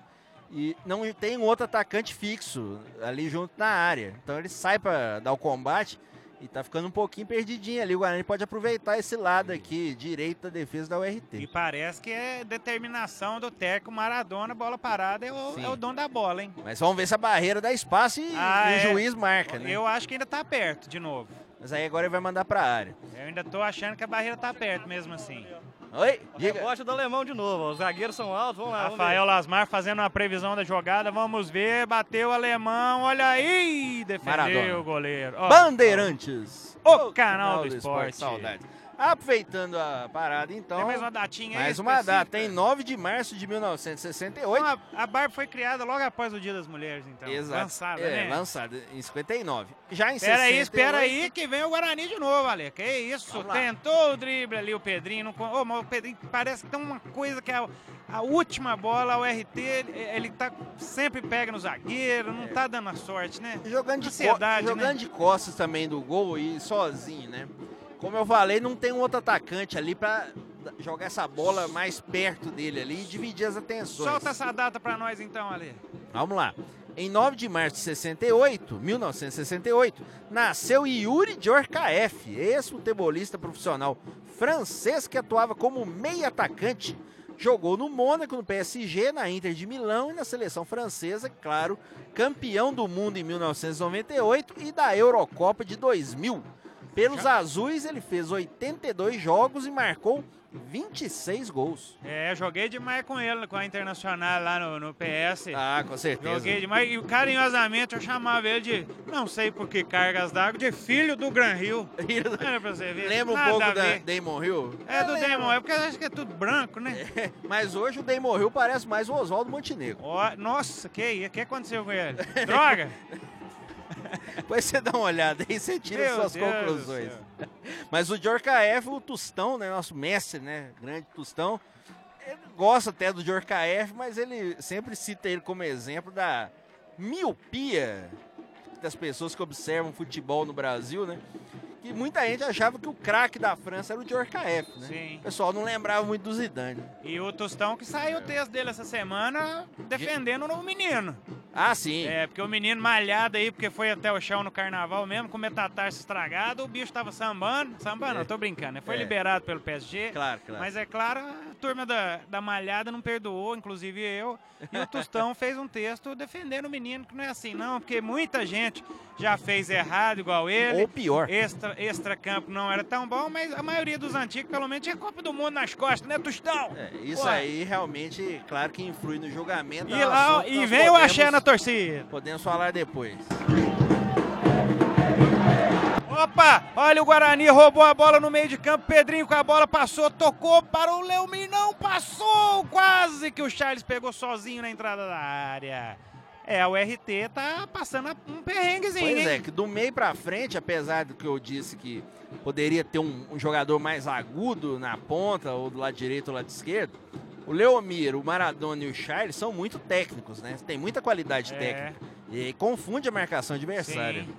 e não tem um outro atacante fixo ali junto na área. Então ele sai para dar o combate e tá ficando um pouquinho perdidinho ali. O Guarani pode aproveitar esse lado aqui, direito da defesa da E URT. parece que é determinação do técnico Maradona, bola parada é o, é o dono da bola, hein? Mas vamos ver se a barreira dá espaço e, Ah, e o é. juiz marca, né? Eu acho que ainda tá perto de novo. Mas aí agora ele vai mandar pra área. Eu ainda tô achando que a barreira tá perto mesmo assim. Oi, diga. Rebote do alemão de novo. Os zagueiros são altos, vamos lá. vamos. Rafael Lasmar fazendo uma previsão da jogada, vamos ver, bateu o alemão, olha aí, defendeu Maradona. o goleiro. Ó, Bandeirantes. O canal do esporte. Saudades. Aproveitando a parada, então. Tem mais uma datinha aí mais uma data. Tem 9 de março de 1968. Então, a, a Barbie foi criada logo após o Dia das Mulheres, então. Exato. Lançada, é, né? lançada em 59. Já em Espera aí, 68, espera aí que vem o Guarani de novo, Ale. Que isso? Tentou o drible ali, o Pedrinho. Não... Ô, mas o Pedrinho parece que tem uma coisa que é a, a última bola, o RT, ele, ele tá sempre pega no zagueiro, não tá dando a sorte, né? Jogando de, Ansiedade, co jogando né? de costas também do gol e sozinho, né? Como eu falei, não tem um outro atacante ali pra jogar essa bola mais perto dele ali e dividir as atenções. Solta essa data pra nós então, Ale. Vamos lá. Em 9 de março de 68, 1968, nasceu Yuri Djorkaeff, ex-futebolista profissional francês que atuava como meio atacante. Jogou no Mônaco, no PSG, na Inter de Milão e na seleção francesa, claro, campeão do mundo em 1998 e da Eurocopa de 2000. Pelos azuis, ele fez 82 jogos e marcou 26 gols. É, joguei demais com ele, com a Internacional lá no, no PS. Ah, com certeza. Joguei demais e carinhosamente eu chamava ele de, não sei por que cargas d'água, de filho do Gran Rio. Era pra você ver. Lembra um Nada pouco a da. Damon Hill? É do lembro. Demon, é porque acho que é tudo branco, né? Mas hoje o Damon Hill parece mais o Oswaldo Montenegro. Ó, nossa, que que aconteceu com ele? Droga? Depois você dá uma olhada aí, você tira Meu suas Deus conclusões. Mas o Djorkaeff, o Tostão, né, nosso mestre, né, grande Tostão, ele gosta até do Djorkaeff, mas ele sempre cita ele como exemplo da miopia das pessoas que observam futebol no Brasil, né? Que muita gente achava que o craque da França era o Djorkaeff, né? Sim. O pessoal não lembrava muito do Zidane. E o Tostão que saiu o texto dele essa semana defendendo o menino. Ah, sim. É, porque o menino malhado aí, porque foi até o chão no carnaval mesmo, com metatarso estragado, o bicho tava sambando. Sambando, não, tô brincando, né? Foi É. liberado pelo PSG. Claro, claro. Mas é claro, a turma da, da Malhada não perdoou, inclusive eu. E o Tostão fez um texto defendendo o menino, que não é assim, não, porque muita gente já fez errado igual ele. Ou pior. Extra, extra campo não era tão bom, mas a maioria dos antigos, pelo menos, tinha Copa do Mundo nas costas, né, Tostão? É, isso aí realmente, claro que influi no julgamento. E, lá, e vem o axé na torcida. Podemos falar depois. Opa, olha o Guarani, roubou a bola no meio de campo, Pedrinho com a bola passou, tocou para o Leomir, não passou, quase que o Charles pegou sozinho na entrada da área. É, o RT tá passando um perrenguezinho, Pois hein? é, que do meio pra frente, apesar do que eu disse que poderia ter um, um jogador mais agudo na ponta, ou do lado direito ou do lado esquerdo, o Leomir, o Maradona e o Charles são muito técnicos, né? Tem muita qualidade É. técnica. E confunde a marcação adversária. Sim.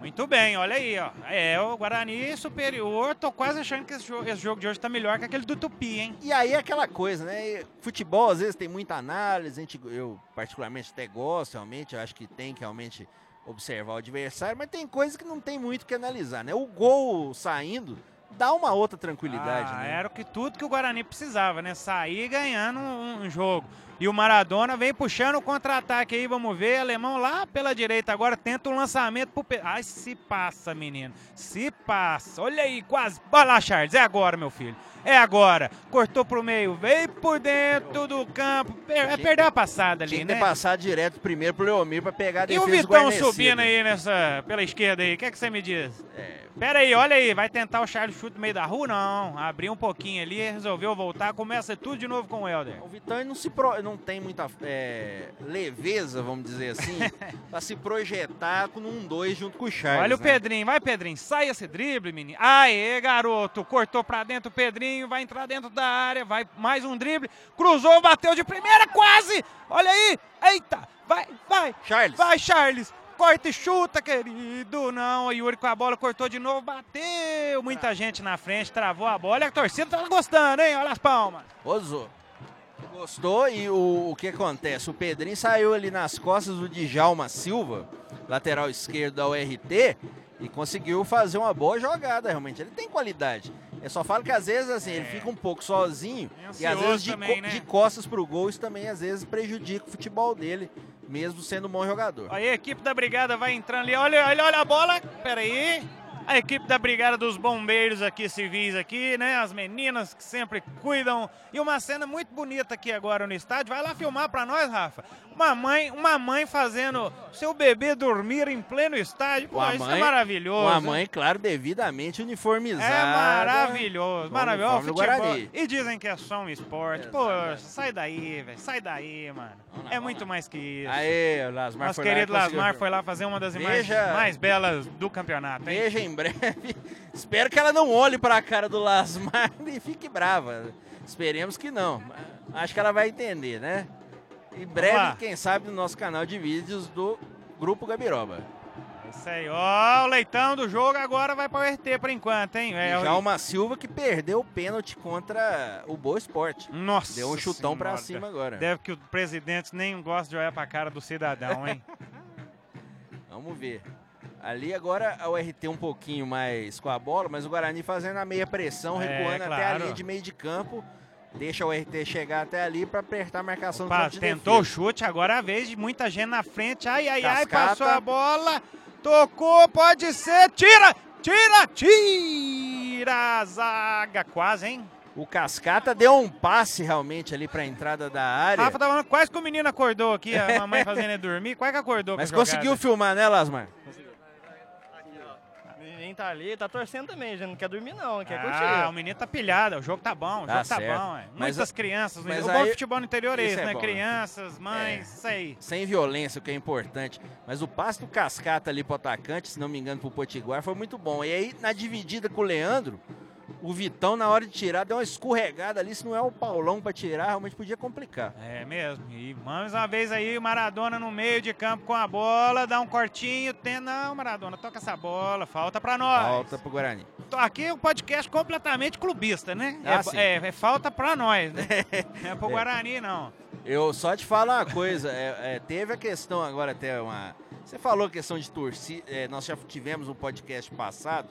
Muito bem, olha aí, ó. É, o Guarani superior. Tô quase achando que esse jogo, esse jogo de hoje tá melhor que aquele do Tupi, hein? E aí é aquela coisa, né? Futebol às vezes tem muita análise, a gente, eu particularmente até gosto realmente, eu acho que tem que realmente observar o adversário, mas tem coisas que não tem muito que analisar, né? O gol saindo dá uma outra tranquilidade, Ah, né? Era o que tudo que o Guarani precisava, né? Sair ganhando um, um jogo. E o Maradona vem puxando o contra-ataque aí, vamos ver. Alemão lá pela direita agora tenta um lançamento pro. Pe... Ai, se passa, menino. Se passa. Olha aí, quase. Olha lá, Charles. É agora, meu filho. É agora. Cortou pro meio, veio por dentro do campo. Per... Perdeu a passada ali, Tinha que né? ter passado direto primeiro pro Leomir pra pegar a E defesa o do Vitão subindo aí nessa, pela esquerda aí, o que, é que você me diz? É, Pera aí, olha aí, vai tentar o Charles chute no meio da rua? Não, abriu um pouquinho ali, resolveu voltar, começa tudo de novo com o Helder. o Vitão não, se pro- não tem muita é, leveza, vamos dizer assim, pra se projetar com um 2 junto com o Charles. olha o né? Pedrinho, vai Pedrinho, sai esse drible, menino. Aê, garoto, cortou pra dentro o Pedrinho, vai entrar dentro da área, vai mais um drible, cruzou, bateu de primeira, quase! Olha aí, eita, vai, vai, Charles. vai Charles! Corta e chuta, querido. Não, o Yuri com a bola cortou de novo, bateu. Muita gente na frente, travou a bola. E a torcida tá gostando, hein? Olha as palmas. Osou. Gostou e o, o que acontece? O Pedrinho saiu ali nas costas do Djalma Silva, lateral esquerdo da URT, e conseguiu fazer uma boa jogada, realmente. Ele tem qualidade. Eu só falo que às vezes assim, ele fica um pouco sozinho É e às vezes de, também, co- né? de costas pro gol isso também às vezes prejudica o futebol dele, mesmo sendo um bom jogador. Aí a equipe da brigada vai entrando ali. Olha, olha, olha a bola. Pera aí. A equipe da brigada dos bombeiros aqui, civis aqui, né? As meninas que sempre cuidam. E uma cena muito bonita aqui agora no estádio. Vai lá filmar pra nós, Rafa. Uma mãe, uma mãe fazendo seu bebê dormir em pleno estádio. Pô, Uma isso é mãe- maravilhoso. Uma mãe, claro, devidamente uniformizada. É maravilhoso, maravilhoso. Futebol. E dizem que é só um esporte. Poxa, sai daí, velho. Sai daí, mano. É muito mais que isso. Aê, o Lasmar Nosso foi lá querido conseguiu Lasmar foi lá fazer uma das imagens Veja- mais belas do campeonato, hein? Veja em breve. Espero que ela não olhe para a cara do Lasmar e fique brava. Esperemos que não. Acho que ela vai entender, né? Em breve, quem sabe, no nosso canal de vídeos do Grupo Gabiroba. Isso aí, ó, o leitão do jogo agora vai para o RT por enquanto, hein? É, e já uma Silva que perdeu o pênalti contra o Boa Esporte. Nossa Deu um chutão pra Senhora. cima agora. Deve que o presidente nem gosta de olhar pra cara do cidadão, hein? Vamos ver. Ali agora a URT um pouquinho mais com a bola, mas o Guarani fazendo a meia pressão, É, recuando até a claro. linha de meio de campo. Deixa o RT chegar até ali para apertar a marcação do Opa, de tentou o chute, agora é a vez de muita gente na frente. Ai, ai, ai, Cascata. passou a bola. Tocou, pode ser. Tira, tira, tira a zaga. Quase, hein? O Cascata deu um passe realmente ali para a entrada da área. Rafa tá falando, quase que o menino acordou aqui, a mamãe fazendo ele dormir. Quase que acordou mas conseguiu filmar, né, Lasmar? Menino tá ali, tá torcendo também, já não quer dormir não, quer Ah, curtir. o menino tá pilhado, o jogo tá bom, o Tá jogo tá certo. bom. É. Mas Muitas crianças, mas o bom aí- futebol no interior é isso é né? bom? Crianças, mães, É. isso aí. Sem violência, o que é importante. Mas o passe do Cascata ali pro atacante, se não me engano, pro Potiguar, foi muito bom. E aí, na dividida com o Leandro, o Vitão, na hora de tirar, deu uma escorregada ali. Se não é o Paulão para tirar, realmente podia complicar. É mesmo. E mais uma vez aí, o Maradona no meio de campo com a bola, dá um cortinho, tem. Não, Maradona, toca essa bola, falta pra nós. Falta pro Guarani. Aqui é um podcast completamente clubista, né? Ah, é, é- é falta pra nós, né? Não é pro Guarani, não. Eu só te falo uma coisa, é, é, teve a questão agora até uma. Você falou questão de torcida, é, nós já tivemos um podcast passado,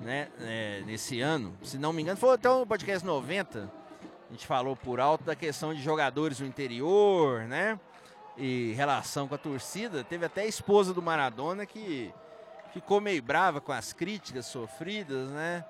né, é, nesse ano, se não me engano, foi até o podcast 90, a gente falou por alto da questão de jogadores no interior, né, e relação com a torcida, teve até a esposa do Maradona que ficou meio brava com as críticas sofridas, né,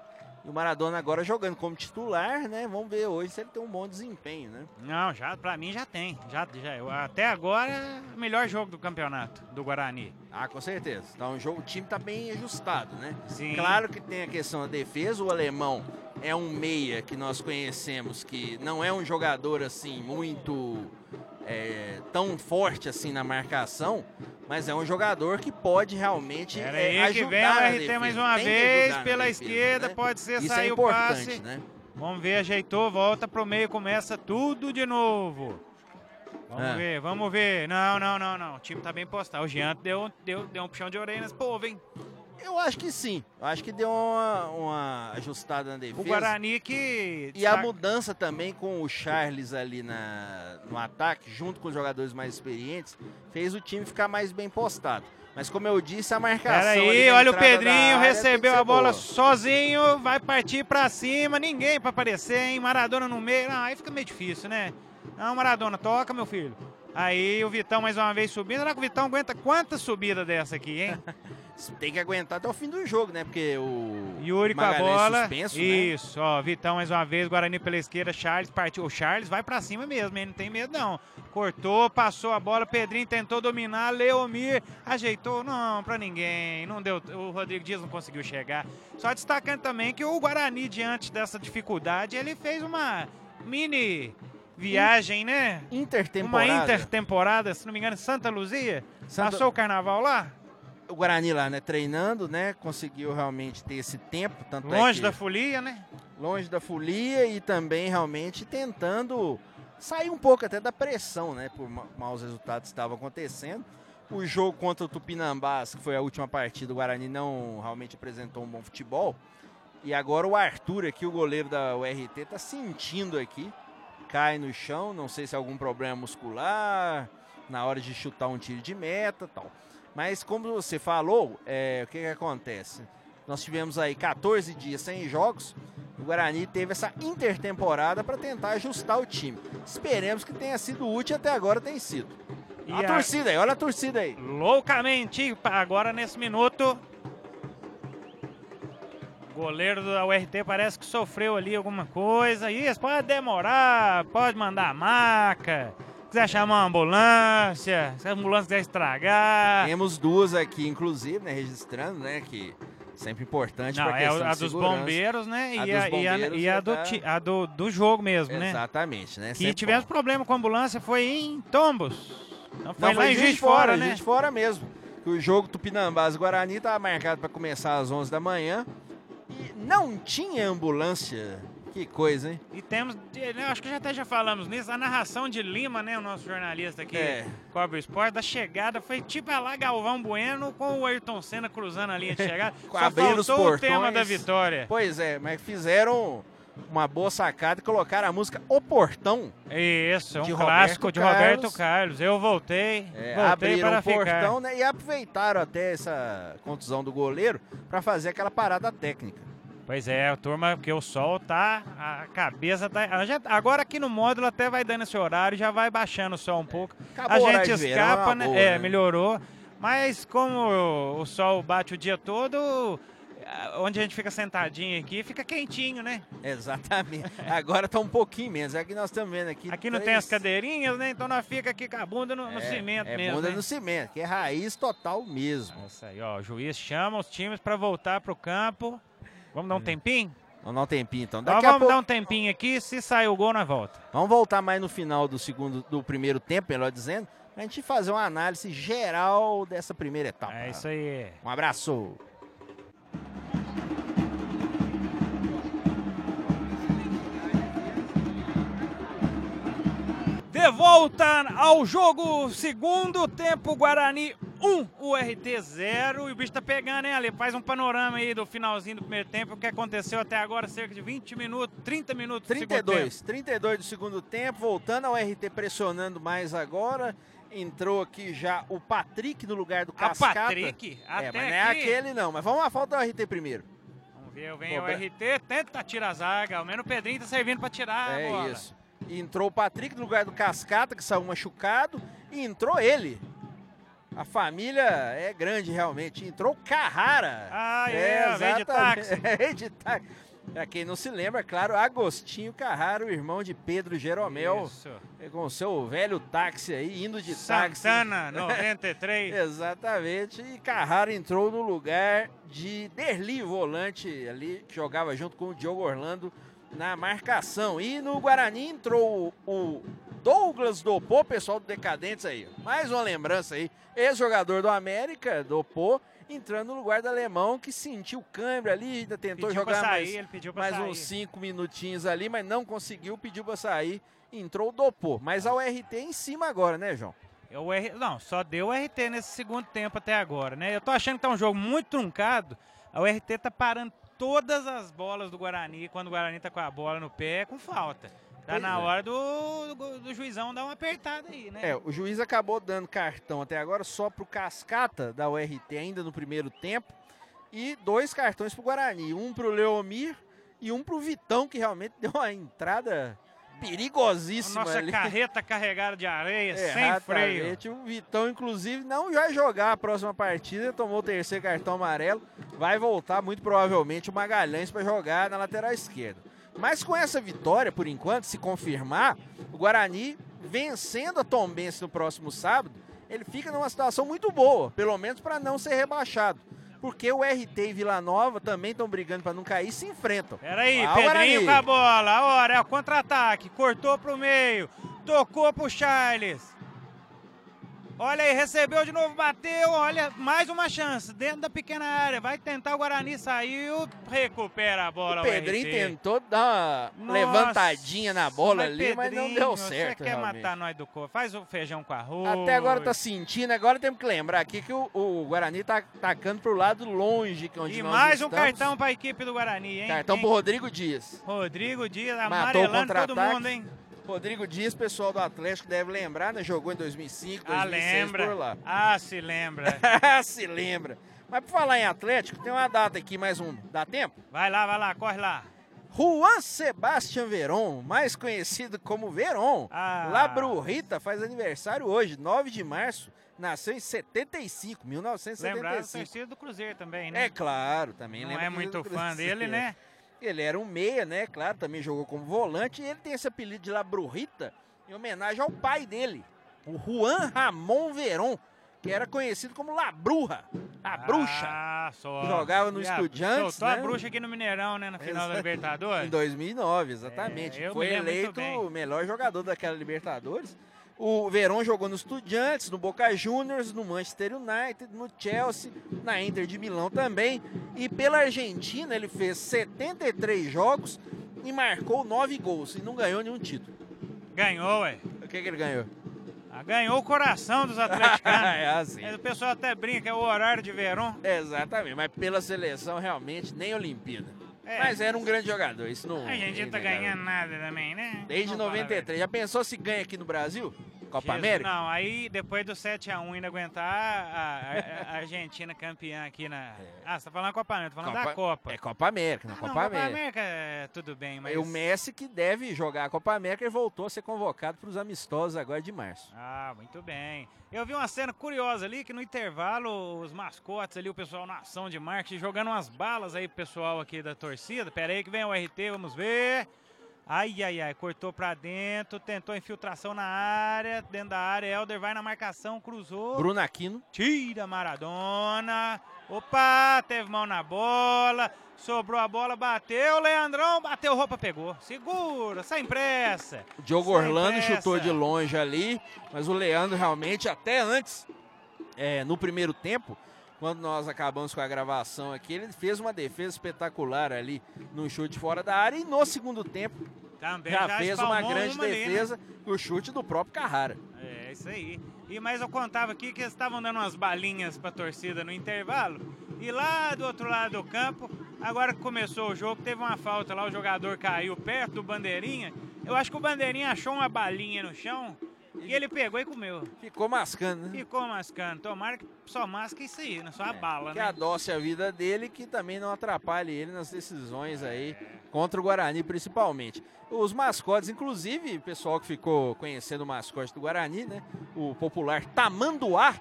e o Maradona agora jogando como titular, né, vamos ver hoje se ele tem um bom desempenho, né. Não, já, pra mim já tem. Já, já, até agora, o melhor jogo do campeonato, do Guarani. Ah, com certeza. Então o, jogo, o time tá bem ajustado, né? Sim. Claro que tem a questão da defesa. O alemão é um meia que nós conhecemos que não é um jogador assim muito é, tão forte assim na marcação, mas é um jogador que pode realmente Pera é, aí que vem o RT defesa, mais uma tem vez pela defesa, esquerda, né? pode ser Isso sair é o passe. né? Vamos ver, ajeitou, volta pro meio, começa tudo de novo. Vamos Ah. ver, vamos ver. Não, não, não, não. O time tá bem postado. O Jean deu, deu, deu um puxão de orelha nesse povo, hein? Eu acho que sim. Eu acho que deu uma, uma ajustada na defesa. O Guarani que. E a mudança também com o Charles ali na, no ataque, junto com os jogadores mais experientes, fez o time ficar mais bem postado. Mas como eu disse, a marcação. Peraí, olha o Pedrinho, recebeu a bola boa. sozinho, vai partir pra cima, ninguém pra aparecer, hein? Maradona no meio, não, aí fica meio difícil, né? Não, Maradona, toca, meu filho. Aí o Vitão mais uma vez subindo. Será que o Vitão aguenta quantas subidas dessa aqui, hein? Tem que aguentar até o fim do jogo, né? Porque o. Yuri com a bola. suspenso, né? Isso, ó, Vitão mais uma vez, Guarani pela esquerda, Charles partiu. O Charles vai pra cima mesmo, hein? Não tem medo não. Cortou, passou a bola, Pedrinho tentou dominar, Leomir ajeitou, não, pra ninguém. Não deu, o Rodrigo Dias não conseguiu chegar. Só destacando também que o Guarani diante dessa dificuldade, ele fez uma mini viagem, né? Uma Intertemporada. intertemporada, se não me engano, em Santa Luzia. Santa- Passou o carnaval lá? O Guarani lá, né? Treinando, né? Conseguiu realmente ter esse tempo. Tanto é Longe que- da folia, né? longe da folia e também realmente tentando sair um pouco até da pressão, né? Por ma- maus resultados que estavam acontecendo. O jogo contra o Tupinambás, que foi a última partida, o Guarani não realmente apresentou um bom futebol. E agora o Arthur aqui, o goleiro da URT, tá sentindo aqui. Cai no chão, não sei se é algum problema muscular, na hora de chutar um tiro de meta e tal. Mas como você falou, é, o que, que acontece? Nós tivemos aí 14 dias sem jogos. O Guarani teve essa intertemporada para tentar ajustar o time. Esperemos que tenha sido útil até agora tem sido. E a a- torcida aí, olha a torcida aí. loucamente agora nesse minuto. Goleiro da URT parece que sofreu ali alguma coisa. Isso pode demorar, pode mandar a maca. Se quiser chamar uma ambulância, se a ambulância quiser estragar. Temos duas aqui, inclusive, né, registrando, né, que sempre importante para é questão a de dos bombeiros, né? A E dos a, a- bombeiros e a do, tá- a do, do jogo mesmo, né? Exatamente, né? Que tivemos bom. problema com a ambulância foi em Tombos. Não foi Não, lá em Juiz de Fora, né? Juiz de Fora mesmo. O jogo Tupinambás e Guarani estava marcado para começar às 11 da manhã não tinha ambulância. Que coisa, hein? E temos, eu acho que já até já falamos nisso, a narração de Lima, né, o nosso jornalista aqui, É. cobre o esporte, da chegada foi tipo lá Galvão Bueno com o Ayrton Senna cruzando a linha de chegada. Só abrindo os faltou o tema portões. da vitória. Pois é, mas fizeram uma boa sacada e colocaram a música O Portão. Isso, um De clássico Roberto de Roberto Carlos. Carlos. Eu voltei, É, voltei para o portão ficar. né, e aproveitaram até essa contusão do goleiro para fazer aquela parada técnica. Pois é, turma, porque o sol tá, a cabeça tá... gente- agora aqui no módulo até vai dando esse horário, já vai baixando o sol um pouco. Acabou a gente verão, é escapa, né? boa, é, né? melhorou. Mas como o, sol bate o dia todo, onde a gente fica sentadinho aqui, fica quentinho, né? Exatamente. Agora tá um pouquinho menos. É que nós estamos vendo aqui. Aqui não tem três- as cadeirinhas, né? Então nós fica aqui com a bunda no, no É, cimento é mesmo. bunda né? no cimento, que é raiz total mesmo. Isso aí, ó. O juiz chama os times para voltar pro campo. Vamos dar um tempinho? Vamos dar um tempinho então. Daqui a vamos pouco. dar um tempinho aqui. Se sair o gol, nós volta. Vamos voltar mais no final do segundo, do primeiro tempo, melhor dizendo, pra gente fazer uma análise geral dessa primeira etapa. É isso aí. Um abraço. De volta ao jogo, segundo tempo, Guarani 1, URT 0. E o bicho tá pegando, hein, Ale? Faz um panorama aí do finalzinho do primeiro tempo, o que aconteceu até agora, cerca de 20 minutos, 30 minutos do segundo tempo. 32, 32 do segundo tempo, voltando ao RT pressionando mais agora. Entrou aqui já o Patrick no lugar do A Cascata. Patrick, É, até mas não é aqui. aquele não, mas vamos à falta do RT primeiro. Vamos ver, vem o Cobra- RT, tenta tirar a zaga, ao menos o Pedrinho tá servindo pra tirar a é bola. isso. Entrou o Patrick no lugar do Cascata, que saiu machucado, e entrou ele. A família é grande realmente. Entrou Carrara. Ah, é, veio de táxi. Veio de táxi. Pra quem não se lembra, claro, Agostinho Carrara, o irmão de Pedro Jeromel, Isso. com o seu velho táxi aí, indo de táxi. Santana, 93. Exatamente. E Carrara entrou no lugar de Derli, volante ali, que jogava junto com o Diogo Orlando na marcação. E no Guarani entrou o Douglas Dopô, pessoal do Decadentes aí. Mais uma lembrança aí. Ex-jogador do América, Dopô, entrando no lugar do alemão que sentiu câimbra ali, ainda tentou Pediu jogar sair, mais, mais sair. uns cinco minutinhos ali, mas não conseguiu, pediu pra sair. Entrou o Dopô. Mas a URT em cima agora, né, João? É o R... Não, só deu o RT nesse segundo tempo até agora, né? Eu tô achando que tá um jogo muito truncado. A URT tá parando todas as bolas do Guarani quando o Guarani tá com a bola no pé com falta. Tá Pois na é. hora do, do, do juizão dar uma apertada aí, né? É, o juiz acabou dando cartão até agora só pro Cascata da URT ainda no primeiro tempo e dois cartões pro Guarani, um pro Leomir e um pro Vitão que realmente deu uma entrada perigosíssima Nossa ali. carreta carregada de areia, É, sem freio. O Vitão, inclusive, não vai jogar a próxima partida, tomou o terceiro cartão amarelo. Vai voltar, muito provavelmente, o Magalhães para jogar na lateral esquerda. Mas com essa vitória, por enquanto, se confirmar, o Guarani vencendo a Tombense no próximo sábado, ele fica numa situação muito boa, pelo menos para não ser rebaixado. Porque o RT e Vila Nova também estão brigando para não cair e se enfrentam. Peraí, Ah, o Pedrinho com a bola. A hora é o contra-ataque. Cortou pro meio. Tocou pro Charles. Olha aí, recebeu de novo, bateu. Olha, mais uma chance dentro da pequena área. Vai tentar o Guarani, saiu, recupera a bola. O Pedrinho RT. tentou dar uma Nossa, levantadinha na bola ali, mas não Pedrinho, deu certo. Você quer realmente. matar nós do corpo? Faz o feijão com arroz. Até agora tá sentindo, agora temos que lembrar aqui que o, o Guarani tá atacando pro lado longe, que é onde E mais um estamos. cartão pra equipe do Guarani, hein? Cartão Quem- pro Rodrigo Dias. Rodrigo Dias amarelando todo mundo, hein? Rodrigo Dias, pessoal do Atlético deve lembrar, né? Jogou em 2005, Ah, 2006 lembra. por lá. Ah, se lembra. Se lembra. Mas por falar em Atlético, tem uma data aqui, mais um. Dá tempo? Vai lá, vai lá, corre lá. Juan Sebastian Veron, mais conhecido como Veron. Ah. Labrurrita faz aniversário hoje, 9 de março. Nasceu em 75, Lembrado da 1975. torcida do Cruzeiro também, né? É claro, também Não é do muito fã dele, né? Ele era um meia, né? Claro, também jogou como volante. E ele tem esse apelido de Labrurita em homenagem ao pai dele, o Juan Ramon Veron, que era conhecido como Labrurra, a bruxa. Ah, só. Jogava no a- Estudiantes, Soltou a né? bruxa aqui no Mineirão, né? Na final da. Libertadores. Em 2009, exatamente. É, Foi eleito o melhor jogador daquela Libertadores. O Verón jogou no Estudiantes, no Boca Juniors, no Manchester United, no Chelsea, na Inter de Milão também. E pela Argentina ele fez 73 jogos e marcou 9 gols e não ganhou nenhum título. Ganhou, ué. O que, que ele ganhou? Ah, Ganhou o coração dos atleticanos. é assim. O pessoal até brinca, é o horário de verão. Exatamente, mas pela seleção realmente nem Olimpíada. É. Mas era um grande jogador, isso não. A gente é não tá inegável. ganhando nada também, né? Desde a 93. Já pensou se ganha aqui no Brasil? Copa Jesus, América? Não, aí depois do 7x1 ainda aguentar a, a- a Argentina campeã aqui na. Ah, você tá falando Copa América, tô falando da Copa. É Copa América, na Ah, Copa não, Copa América. América é tudo bem, mas. O Messi que deve jogar a Copa América e voltou a ser convocado para os amistosos agora de março. Ah, muito bem. Eu vi uma cena curiosa ali que no intervalo os mascotes ali, o pessoal na ação de marketing jogando umas balas aí pro pessoal aqui da torcida. Pera aí que vem o RT, vamos ver. Ai, ai, ai, cortou pra dentro, tentou infiltração na área, dentro da área, Helder vai na marcação, cruzou. Bruno Aquino. Tira Maradona. Opa, teve mão na bola. Sobrou a bola, bateu. Leandrão bateu, roupa pegou. Segura, sem pressa. O Diogo Orlando pressa. chutou de longe ali, mas o Leandro realmente, até antes, é, no primeiro tempo, quando nós acabamos com a gravação aqui, ele fez uma defesa espetacular ali no chute fora da área e no segundo tempo Também já, fez uma grande ali, né? defesa, o chute do próprio Carrara. É, isso aí. E mas eu contava aqui que eles estavam dando umas balinhas pra torcida no intervalo. E lá do outro lado do campo, agora que começou o jogo, teve uma falta lá, o jogador caiu perto do bandeirinha. Eu acho que o bandeirinha achou uma balinha no chão e ele pegou e comeu. Ficou mascando, né? Ficou mascando. Tomara que só masca isso aí, não só a bala, que né? adoce a vida dele, que também não atrapalhe ele nas decisões aí contra o Guarani, principalmente. Os mascotes, inclusive, o pessoal que ficou conhecendo o mascote do Guarani, né? O popular Tamanduá,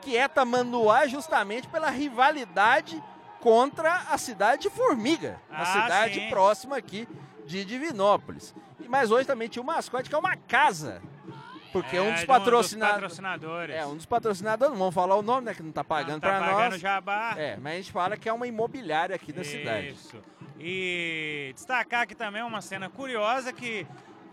que é Tamanduá justamente pela rivalidade contra a cidade de Formiga, a Ah, cidade sim. próxima aqui de Divinópolis. Mas hoje também tinha um mascote que é uma casa. Porque um dos de patrocina- patrocinadores. É, um dos patrocinadores, não vamos falar o nome, né? Que não tá pagando tá pra pagando nós. jabá. É, mas a gente fala que é uma imobiliária aqui da cidade. Isso. E destacar aqui também uma cena curiosa que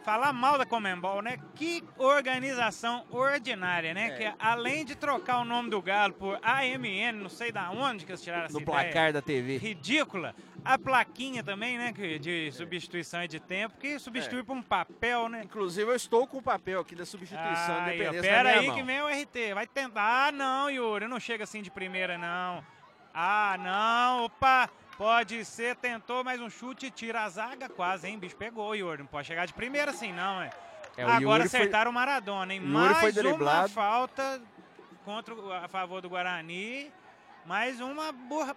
falar mal da Comembol, né? Que organização ordinária, né? É. Que além de trocar o nome do Galo por AMN, não sei da onde que eles tiraram essa No ideia placar da TV. ridícula, a plaquinha também, né? que- De substituição e de tempo, que substitui É. por um papel, né? Inclusive, eu estou com o papel aqui da substituição ó, independência pera aí mão. que vem o RT. Vai tentar. Ah, não, Yuri, não chega assim de primeira, não. Ah, não, opa. Pode ser, tentou mais um chute, tira a zaga quase, hein? Bicho pegou, Yuri. Não pode chegar de primeira assim, não, é. É, o Agora Yuri foi- acertaram o Maradona, hein? Yuri Mais foi uma falta contra, o- a favor do Guarani. Mais uma burra,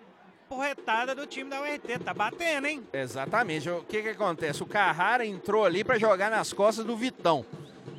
porretada do time da URT. Tá batendo, hein? Exatamente. O que que acontece? O Carrara entrou ali pra jogar nas costas do Vitão.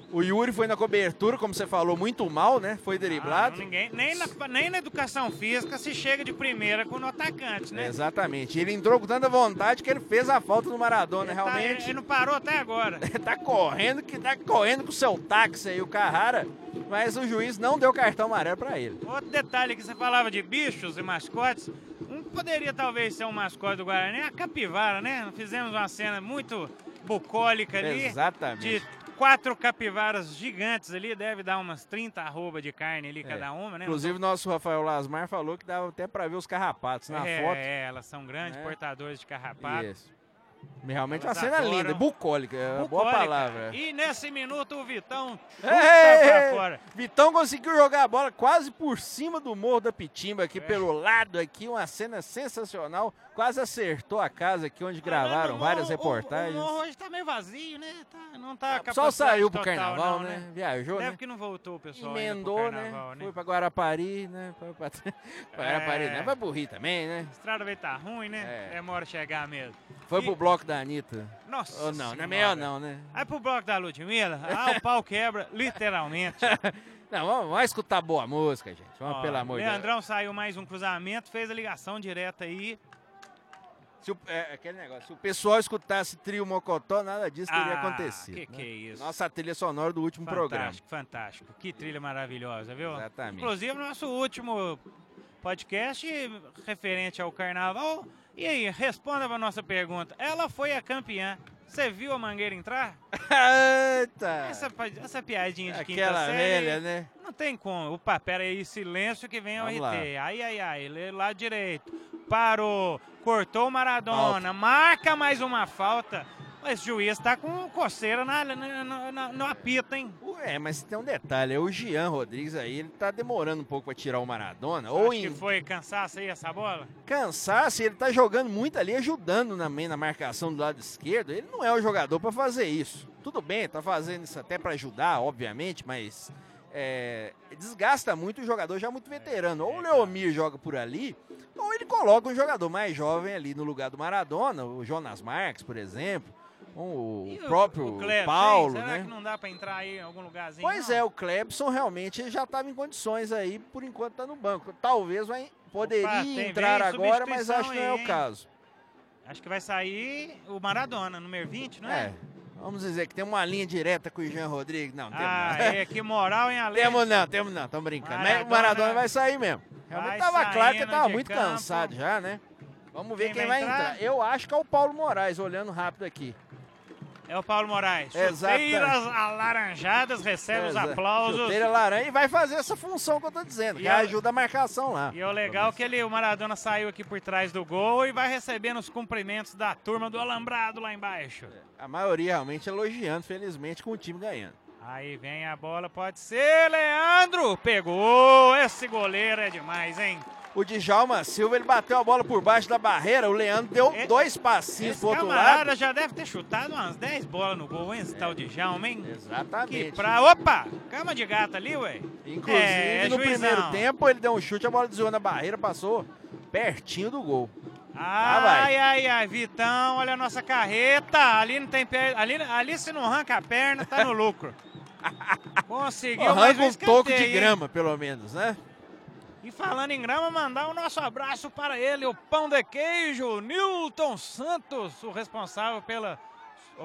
O Yuri foi na cobertura, como você falou, muito mal, né? Foi Ah, driblado. não, ninguém, nem, na, nem na educação física se chega de primeira com o atacante, né? Exatamente. Ele entrou com tanta vontade que ele fez a falta do Maradona, Ele tá- realmente. ele não parou até agora. tá correndo, que tá correndo com o seu táxi aí, o Carrara. Mas o juiz não deu cartão amarelo pra ele. Outro detalhe que você falava de bichos e mascotes, um poderia talvez ser um mascote do Guarani, é a capivara, né? Fizemos uma cena muito bucólica ali. Exatamente. De quatro capivaras gigantes ali, deve dar umas 30 arroba de carne ali É. cada uma, né? Inclusive, nosso Rafael Lasmar falou que dava até pra ver os carrapatos na é, foto. é, elas são grandes É. portadores de carrapato. Isso. Realmente Elas uma cena adoram. linda, bucólica, é uma boa Bucólica. palavra. E nesse minuto o Vitão chuta Ei, pra fora. Vitão conseguiu jogar a bola quase por cima do Morro da Pitimba, aqui É. pelo lado aqui, uma cena sensacional. Quase acertou a casa aqui onde gravaram O várias morro- o- reportagens. O, morro hoje tá meio vazio, né? Tá, não tá O pessoal capacidade saiu pro total, carnaval, não, né? Viajou, Deve né? que não voltou o pessoal Emendou, né? carnaval, né? Foi pra Guarapari, né? Foi pra, pra Guarapari, É. né? Vai pro Rio também, né? A estrada vai estar ruim, né? É. Demora a chegar mesmo. Foi E- pro bloco da Anitta. Nossa Ou não, não é melhor não, né? Aí pro bloco da Ludmilla, ah, o pau quebra, literalmente. Não, vamos, vamos escutar boa música, gente. Vamos, Ó, pelo amor de Deus. Leandrão saiu mais um cruzamento, fez a ligação direta aí. Se o, é, aquele negócio, se o pessoal escutasse trio Mocotó, nada disso teria Ah, acontecido. que né? que é isso. Nossa trilha sonora do último programa. Fantástico, fantástico. Que trilha maravilhosa, viu? Exatamente. Inclusive, nosso último podcast referente ao carnaval. E aí, responda pra nossa pergunta. Ela foi a campeã. Você viu a Mangueira entrar? Eita! Essa, essa piadinha de quinta Aquela série. velha, né? Não tem como. Opa, pera aí, silêncio que vem Vamos RT. lá. Ai, ai, ai. Lê lá direito. Parou. Cortou o Maradona. Marca mais uma falta. Esse juiz tá com coceira na, na, na- no apito, hein? É, mas tem um detalhe, é o Jean Rodrigues aí, ele tá demorando um pouco pra tirar o Maradona, Ou ou que em foi cansaço aí essa bola? cansaço, ele tá jogando muito ali, ajudando na, na marcação do lado esquerdo, ele não é o jogador pra fazer isso. Tudo bem, tá fazendo isso até pra ajudar, obviamente, mas é, desgasta muito o jogador já muito veterano. Ou o Leomir joga por ali, ou ele coloca um jogador mais jovem ali no lugar do Maradona, o Jonas Marques, por exemplo, o E próprio o Clebson, Paulo? Será né? que não dá pra entrar aí em algum lugarzinho? Pois não? é, o Clebson realmente já estava em condições aí, por enquanto tá no banco. Talvez vai, poderia Opa, entrar agora, mas acho que não é o caso. Acho que vai sair o Maradona, número 20, não é? É. Vamos dizer que tem uma linha direta com o Jean Rodrigues. Não, temos Ah, não. é, que moral, hein, Ale? Temos não, temos não, estamos brincando. Mas o Maradona- Maradona vai sair mesmo. Realmente Vai tava claro que ele saindo tava de muito campo. cansado já, né? Vamos ver Quem quem, vai vai entrar? entrar? Eu acho que é o Paulo Moraes, olhando rápido aqui. É o Paulo Moraes. Chuteiras alaranjadas recebe os aplausos. Chuteira laranja e vai fazer essa função que eu tô dizendo, E que a- ajuda a marcação lá. E é o legal que ele, o Maradona saiu aqui por trás do gol e vai recebendo os cumprimentos da turma do Alambrado lá embaixo. A maioria realmente elogiando, felizmente, com o time ganhando. Aí vem a bola, pode ser, Leandro! Pegou! Esse goleiro é demais, hein? O Djalma Silva, ele bateu a bola por baixo da barreira, o Leandro deu dois passinhos pro outro lado. já deve ter chutado umas 10 bolas no gol, hein? Esse tal de Djalma, hein? Que Exatamente. pra... Opa! Cama de gata ali, ué. Inclusive, É, no juizão. primeiro tempo, ele deu um chute, a bola desviou na barreira, passou pertinho do gol. Ai, vai. ai, ai, Vitão, olha a nossa carreta. Ali não tem. Ali, ali se não arranca a perna, tá no lucro. Conseguiu Arranca um toco de grama, pelo menos, né? E falando em grama, mandar o nosso abraço para ele, o pão de queijo, Newton Santos, o responsável pela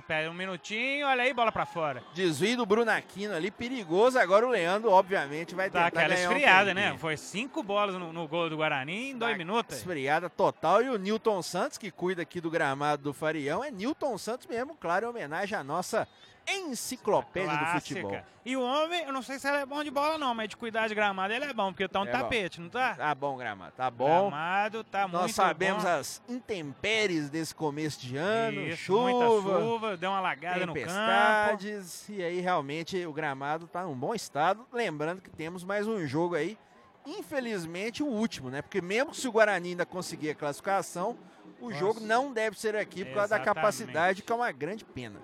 pera um minutinho, olha aí, bola pra fora. Desvio do Bruno Aquino ali, perigoso. Agora o Leandro, obviamente, vai Dá tentar aquela ganhar um esfriada, né? tempinho. Foi cinco bolas no, no gol do Guarani em dois Dá minutos. Esfriada total. E o Newton Santos, que cuida aqui do gramado do Farião, é Newton Santos mesmo, claro, em homenagem à nossa enciclopédia do futebol. E o homem, eu não sei se ele é bom de bola não, mas de cuidar de gramado ele é bom, porque tá um É bom. tapete, não tá? Tá bom, gramado, tá bom. Gramado tá muito Nós sabemos bom. as intempéries desse começo de ano, Isso, muita chuva, chuva, deu uma lagada no campo. tempestades, e aí realmente o gramado tá em um bom estado. Lembrando que temos mais um jogo aí, infelizmente o último, né? Porque mesmo se o Guarani ainda conseguir a classificação, o Nossa. jogo não deve ser aqui por causa da capacidade, que é uma grande pena.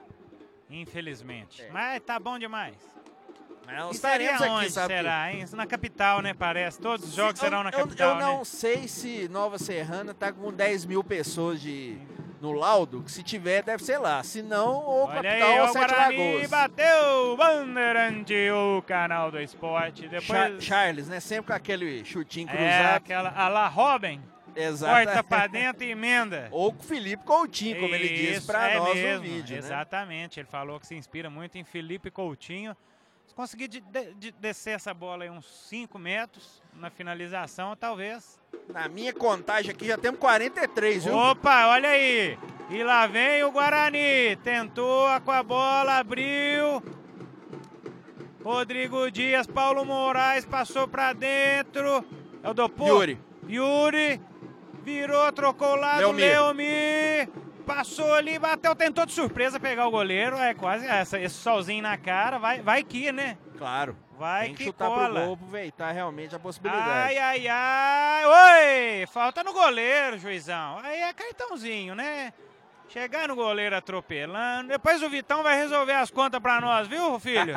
Infelizmente. É. Mas tá bom demais. Não E aqui, onde sabe? será, hein? Na capital, né? Parece. Todos os jogos Eu- serão na eu, capital, Eu não né? sei se Nova Serrana tá com 10 mil pessoas de, no laudo, que se tiver deve ser lá. Se não, ou Olha capital aí, ou o Sete Guarani Lagoas. bateu, Bandeirante, o canal do esporte. Char- Depois Charles, né? Sempre com aquele chutinho é cruzado. aquela, a la Robin, Exato. corta pra dentro e emenda. Ou com o Felipe Coutinho, como ele disse Isso, pra é nós mesmo, no vídeo, né? Exatamente, ele falou que se inspira muito em Felipe Coutinho. Se conseguir de- de- de- descer essa bola aí uns 5 metros na finalização, talvez. Na minha contagem aqui já temos 43, viu? Opa, olha aí! E lá vem o Guarani. Tentou com a bola, abriu. Rodrigo Dias, Paulo Moraes passou pra dentro. É o Dopô? Yuri. Yuri. Virou, trocou o lado. Leomir. Passou ali, bateu, tentou de surpresa pegar o goleiro. É quase essa, esse solzinho na cara. Vai, vai que, né? Claro. Vai Tem que, que chutar pro cola. gol, aproveitar realmente a possibilidade. Ai, ai, ai. Oi! Falta no goleiro, juizão. Aí é cartãozinho, né? Chegar no goleiro atropelando. Depois o Vitão vai resolver as contas pra nós, viu, filho?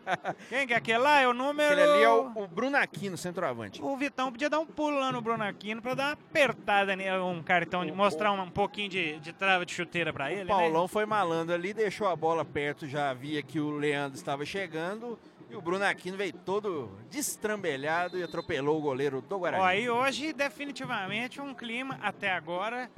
Quem que é aquele lá? É o número... Aquele ali é o, o Bruno Aquino, centroavante. O Vitão podia dar um pulo lá no Bruno Aquino pra dar uma apertada nele, um cartão, de mostrar um, um pouquinho de, de trava de chuteira pra ele, O né? Paulão foi malandro ali, deixou a bola perto, já via que o Leandro estava chegando. E o Bruno Aquino veio todo destrambelhado e atropelou o goleiro do Guarani. Ó, e hoje, definitivamente, um clima, até agora,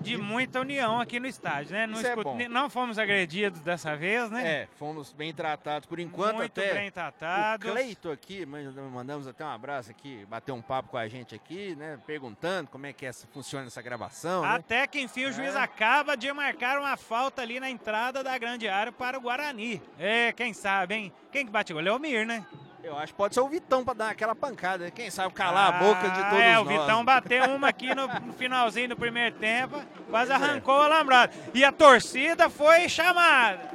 de muita união aqui no estádio, né? Não, é não fomos agredidos dessa vez, né? É, fomos bem tratados por enquanto Muito até. bem O tratados. Cleito aqui, man- mandamos até um abraço aqui, bateu um papo com a gente aqui, né? Perguntando como é que essa, funciona essa gravação, né? Até que enfim o juiz É. acaba de marcar uma falta ali na entrada da grande área para o Guarani. É, quem sabe, hein? Quem que bate o gol? Leomir, né? Eu acho que pode ser o Vitão pra dar aquela pancada, né? quem sabe calar a boca de Ah, todos É, nós. o Vitão bateu uma aqui no, no finalzinho do primeiro tempo, quase é. arrancou o alambrado. E a torcida foi chamada.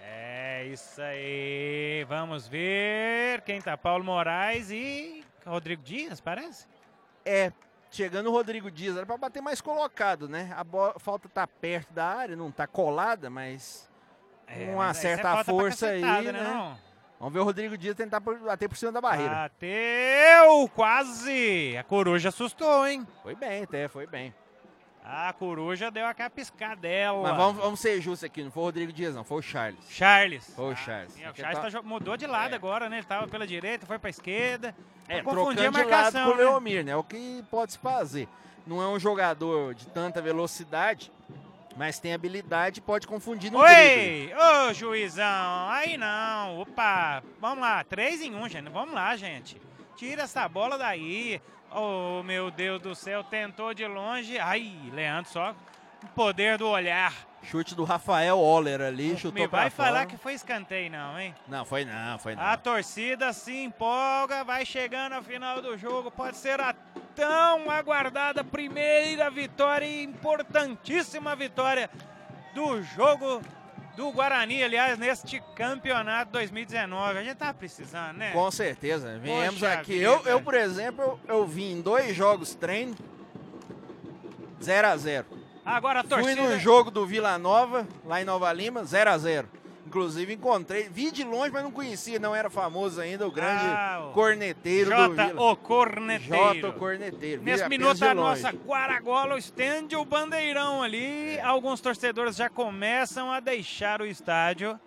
É isso aí. Vamos ver quem tá. Paulo Moraes e Rodrigo Dias, parece? É, chegando o Rodrigo Dias, era pra bater mais colocado, né? A bola, falta tá perto da área, não tá colada, mas É, Com uma certa força aí, né? não? vamos ver o Rodrigo Dias tentar bater por cima da barreira. Bateu! Quase! A coruja assustou, hein? Foi bem, até, foi bem. A coruja deu aquela piscadela. Mas vamos, vamos ser justos aqui, não foi o Rodrigo Dias, não, foi o Charles. Charles. Foi o Charles. Sim, o Charles tá- tá mudou de lado É. agora, né? Ele tava pela direita, foi pra esquerda. É, confundir trocando a de lado marcação, com o né? Leomir, né? O que pode se fazer. Não é um jogador de tanta velocidade, mas tem habilidade e pode confundir no. Oi! Ô, juizão! Aí não! Opa! Vamos lá, três em um, gente. Vamos lá, gente. Tira essa bola daí. Oh, meu Deus do céu, tentou de longe. Ai, Leandro, só o poder do olhar. Chute do Rafael Oller ali, chutou Me vai falar fora. que foi escanteio, não, hein? Não, foi não, foi não. A torcida se empolga, vai chegando ao final do jogo. Pode ser a tão aguardada primeira vitória, importantíssima vitória do jogo do Guarani, aliás, neste campeonato 2019. A gente tá precisando, né? Com certeza. Viemos Poxa aqui. vida. Eu, eu, por exemplo, eu, eu vim em dois jogos treino 0 a 0 Agora a Fui torcida. no jogo do Vila Nova, lá em Nova Lima, 0 a 0 Inclusive encontrei, vi de longe, mas não conhecia, não era famoso ainda, o grande Ah, o corneteiro do Jota, Vila. o corneteiro. Jota, o corneteiro. Nesse minuto a nossa Guaragola estende o bandeirão ali. Alguns torcedores já começam a deixar o estádio.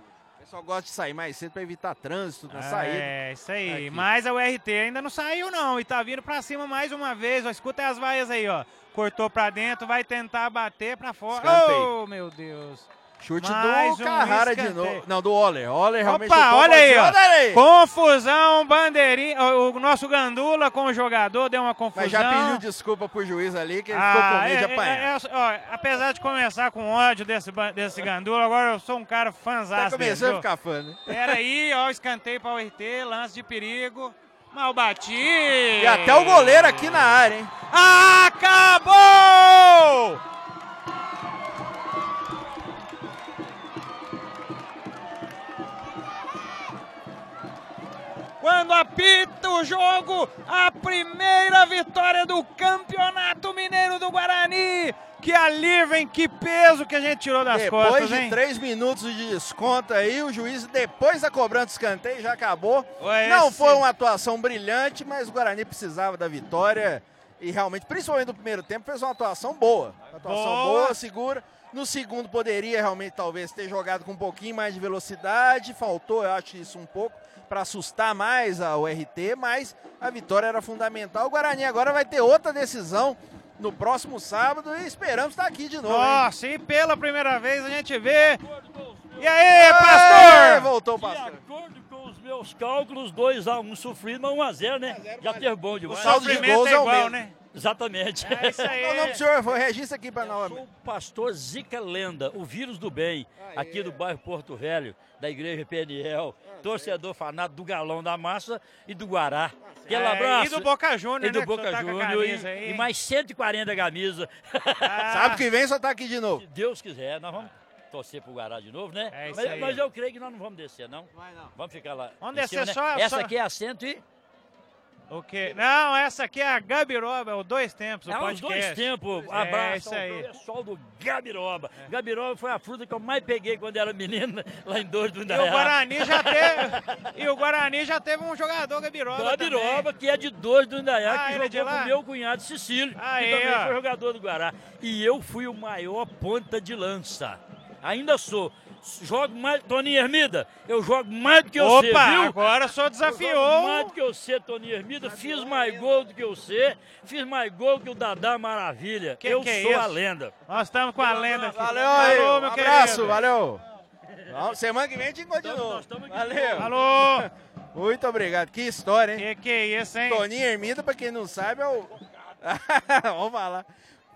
Só gosta de sair mais cedo pra evitar trânsito na saída. É, isso aí. Aqui. Mas a URT ainda não saiu, não. E tá vindo pra cima mais uma vez. Ó, escuta as vaias aí, ó. Cortou pra dentro, vai tentar bater pra fora. Escanteio. Oh, meu Deus. Chute Mais do um Carrara de novo. Não, do Oller. Oller realmente Opa, olha aí, ó. Olha aí. Confusão, bandeirinha. O, o nosso Gandula com o jogador deu uma confusão. Mas já pediu desculpa pro juiz ali, que ele ficou com medo de é, apanhar. é, é, ó, apesar de começar com ódio desse, desse Gandula, agora eu sou um cara tá fãzaço dele, começando a ficar fã, né? Pera aí, ó, escanteio para o RT, lance de perigo. Mal batido. E até o goleiro aqui na área, hein? Acabou! Quando apita o jogo, a primeira vitória do Campeonato Mineiro do Guarani. Que alívio, hein? Que peso que a gente tirou das Depois costas, de hein? três minutos de desconto aí, o juiz, depois da cobrança de escanteio, já acabou. Não foi uma atuação brilhante, mas o Guarani precisava da vitória. E realmente, principalmente no primeiro tempo, fez uma atuação boa. Uma atuação Boa. boa, segura. No segundo poderia realmente talvez ter jogado com um pouquinho mais de velocidade. Faltou, eu acho isso um pouco, para assustar mais a URT, mas a vitória era fundamental. O Guarani agora vai ter outra decisão no próximo sábado e esperamos estar aqui de novo. hein? Nossa, e pela primeira vez a gente vê. E aí, Ê, pastor? Voltou o De pastor. acordo com os meus cálculos, 2x1 sofrido, mas 1x0, né? Já teve bom O demais. saldo de gols é é o igual, mesmo. né? Exatamente. É isso aí. Qual o nome do senhor? Foi registra aqui para nós. Sou o pastor Zica Lenda, o vírus do bem, aqui do bairro Porto Velho, da igreja PNL, torcedor fanático do Galão da Massa e do Guará. Aquele É, abraço. E do Boca Júnior, E do né, Boca tá Júnior camisa e, e mais 140 camisas. Ah, Sabe que vem só tá aqui de novo. Se Deus quiser, nós vamos torcer pro Guará de novo, né? É isso mas, aí. mas eu creio que nós não vamos descer, não. Vai não. Vamos ficar lá. Vamos descer cima, só- né? Essa só- aqui é a 100 e... O? Não, essa aqui é a Gabiroba, é o Dois Tempos, o É podcast. dois tempos. É, Abraço isso aí. ao pessoal do Gabiroba. Gabiroba foi a fruta que eu mais peguei quando era menina, lá em Dois do E o Indaiá. Guarani já teve. e o Guarani já teve um jogador Gabiroba. Gabiroba, que é de Dois do Indaiá, Ah, que é jogou com meu cunhado Cecílio, que também ó. foi jogador do Guará. E eu fui o maior ponta de lança. Ainda sou. Jogo mais. Toninho Hermida, eu jogo mais do que você, Opa, viu? agora só Eu jogo desafiou. mais do que você, Toninho Hermida. Fiz mais gol do que você. Fiz mais gol que o Dadá Maravilha. Que eu que é sou isso? a lenda. Nós estamos com a lenda aqui. Valeu aí. Alô, um meu abraço, querido. valeu. Vamos, Semana que vem a gente aqui Valeu. Alô, Muito obrigado. Que história, hein? que que é isso, hein? Toninho Hermida, pra quem não sabe, é o. Vamos falar.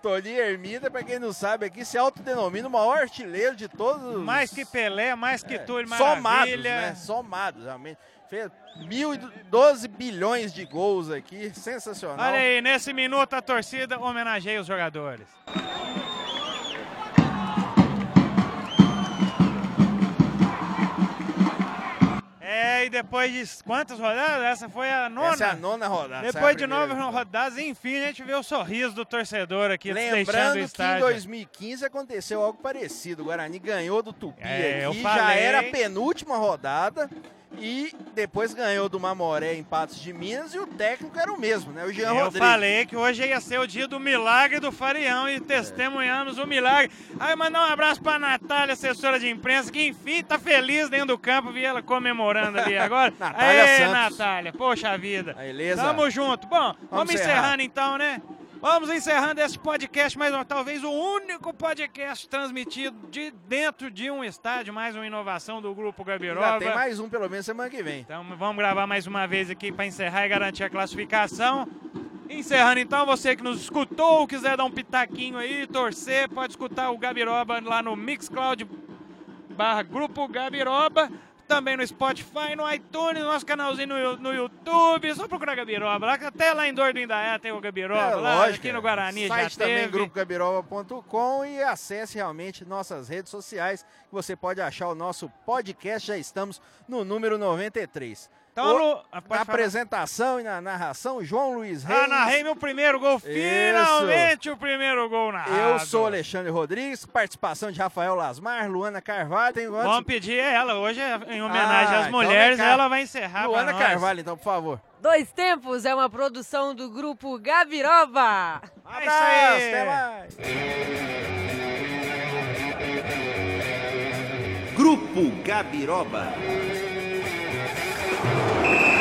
Toninho Hermida, pra quem não sabe aqui, se autodenomina o maior artilheiro de todos os. Mais que Pelé, mais que Túlio Somados, né? Somados, realmente. Fez 1.012 bilhões de gols aqui. Sensacional. Olha aí, nesse minuto a torcida homenageia os jogadores. É, e depois de quantas rodadas? Essa foi a nona. Essa é a nona rodada. é Depois de primeira nove rodadas, enfim, a gente vê o sorriso do torcedor aqui Lembrando que em estádio. 2015 aconteceu algo parecido. O Guarani ganhou do Tupi É, aqui, já era a penúltima rodada. E depois ganhou do Mamoré em Patos de Minas e o técnico era o mesmo, né? O Jean Eu Rodrigues. falei que hoje ia ser o dia do milagre do Farião e testemunhamos o milagre. Aí mandar um abraço pra Natália, assessora de imprensa, que enfim tá feliz dentro do campo, vi ela comemorando ali agora. Natália Aê, Santos. Natália, poxa vida. Beleza? Tamo junto. Bom, vamos, encerrar. encerrando então, né? Vamos encerrando esse podcast, mais talvez o único podcast transmitido de dentro de um estádio, mais uma inovação do Grupo Gabiroba. Já tem mais um pelo menos semana que vem. Então vamos gravar mais uma vez aqui para encerrar e garantir a classificação. Encerrando então, você que nos escutou, quiser dar um pitaquinho aí, torcer, pode escutar o Gabiroba lá no Mixcloud barra Grupo Gabiroba. Também no Spotify, no iTunes, no nosso canalzinho no, no YouTube. Só procurar Gabiroba. Lá, até lá em Dor do Indaiá tem o Gabiroba. É, lá, lógico, aqui no é. Guarani Site já também, grupogabiroba.com e acesse realmente nossas redes sociais, você pode achar o nosso podcast, já estamos no número 93. Então, O- Lu- ah, na pode falar. apresentação e na narração, João Luiz Reis. Ah, narrei meu primeiro gol. Finalmente o primeiro gol narrado. Eu sou Alexandre Rodrigues, participação de Rafael Lasmar, Luana Carvalho, tem Vamos pedir ela hoje, em homenagem Ah, às então mulheres, ela vai encerrar Luana nós. Carvalho, então, por favor. Dois Tempos é uma produção do grupo Gabiroba. É isso aí. até mais. Grupo Gabiroba. ああ。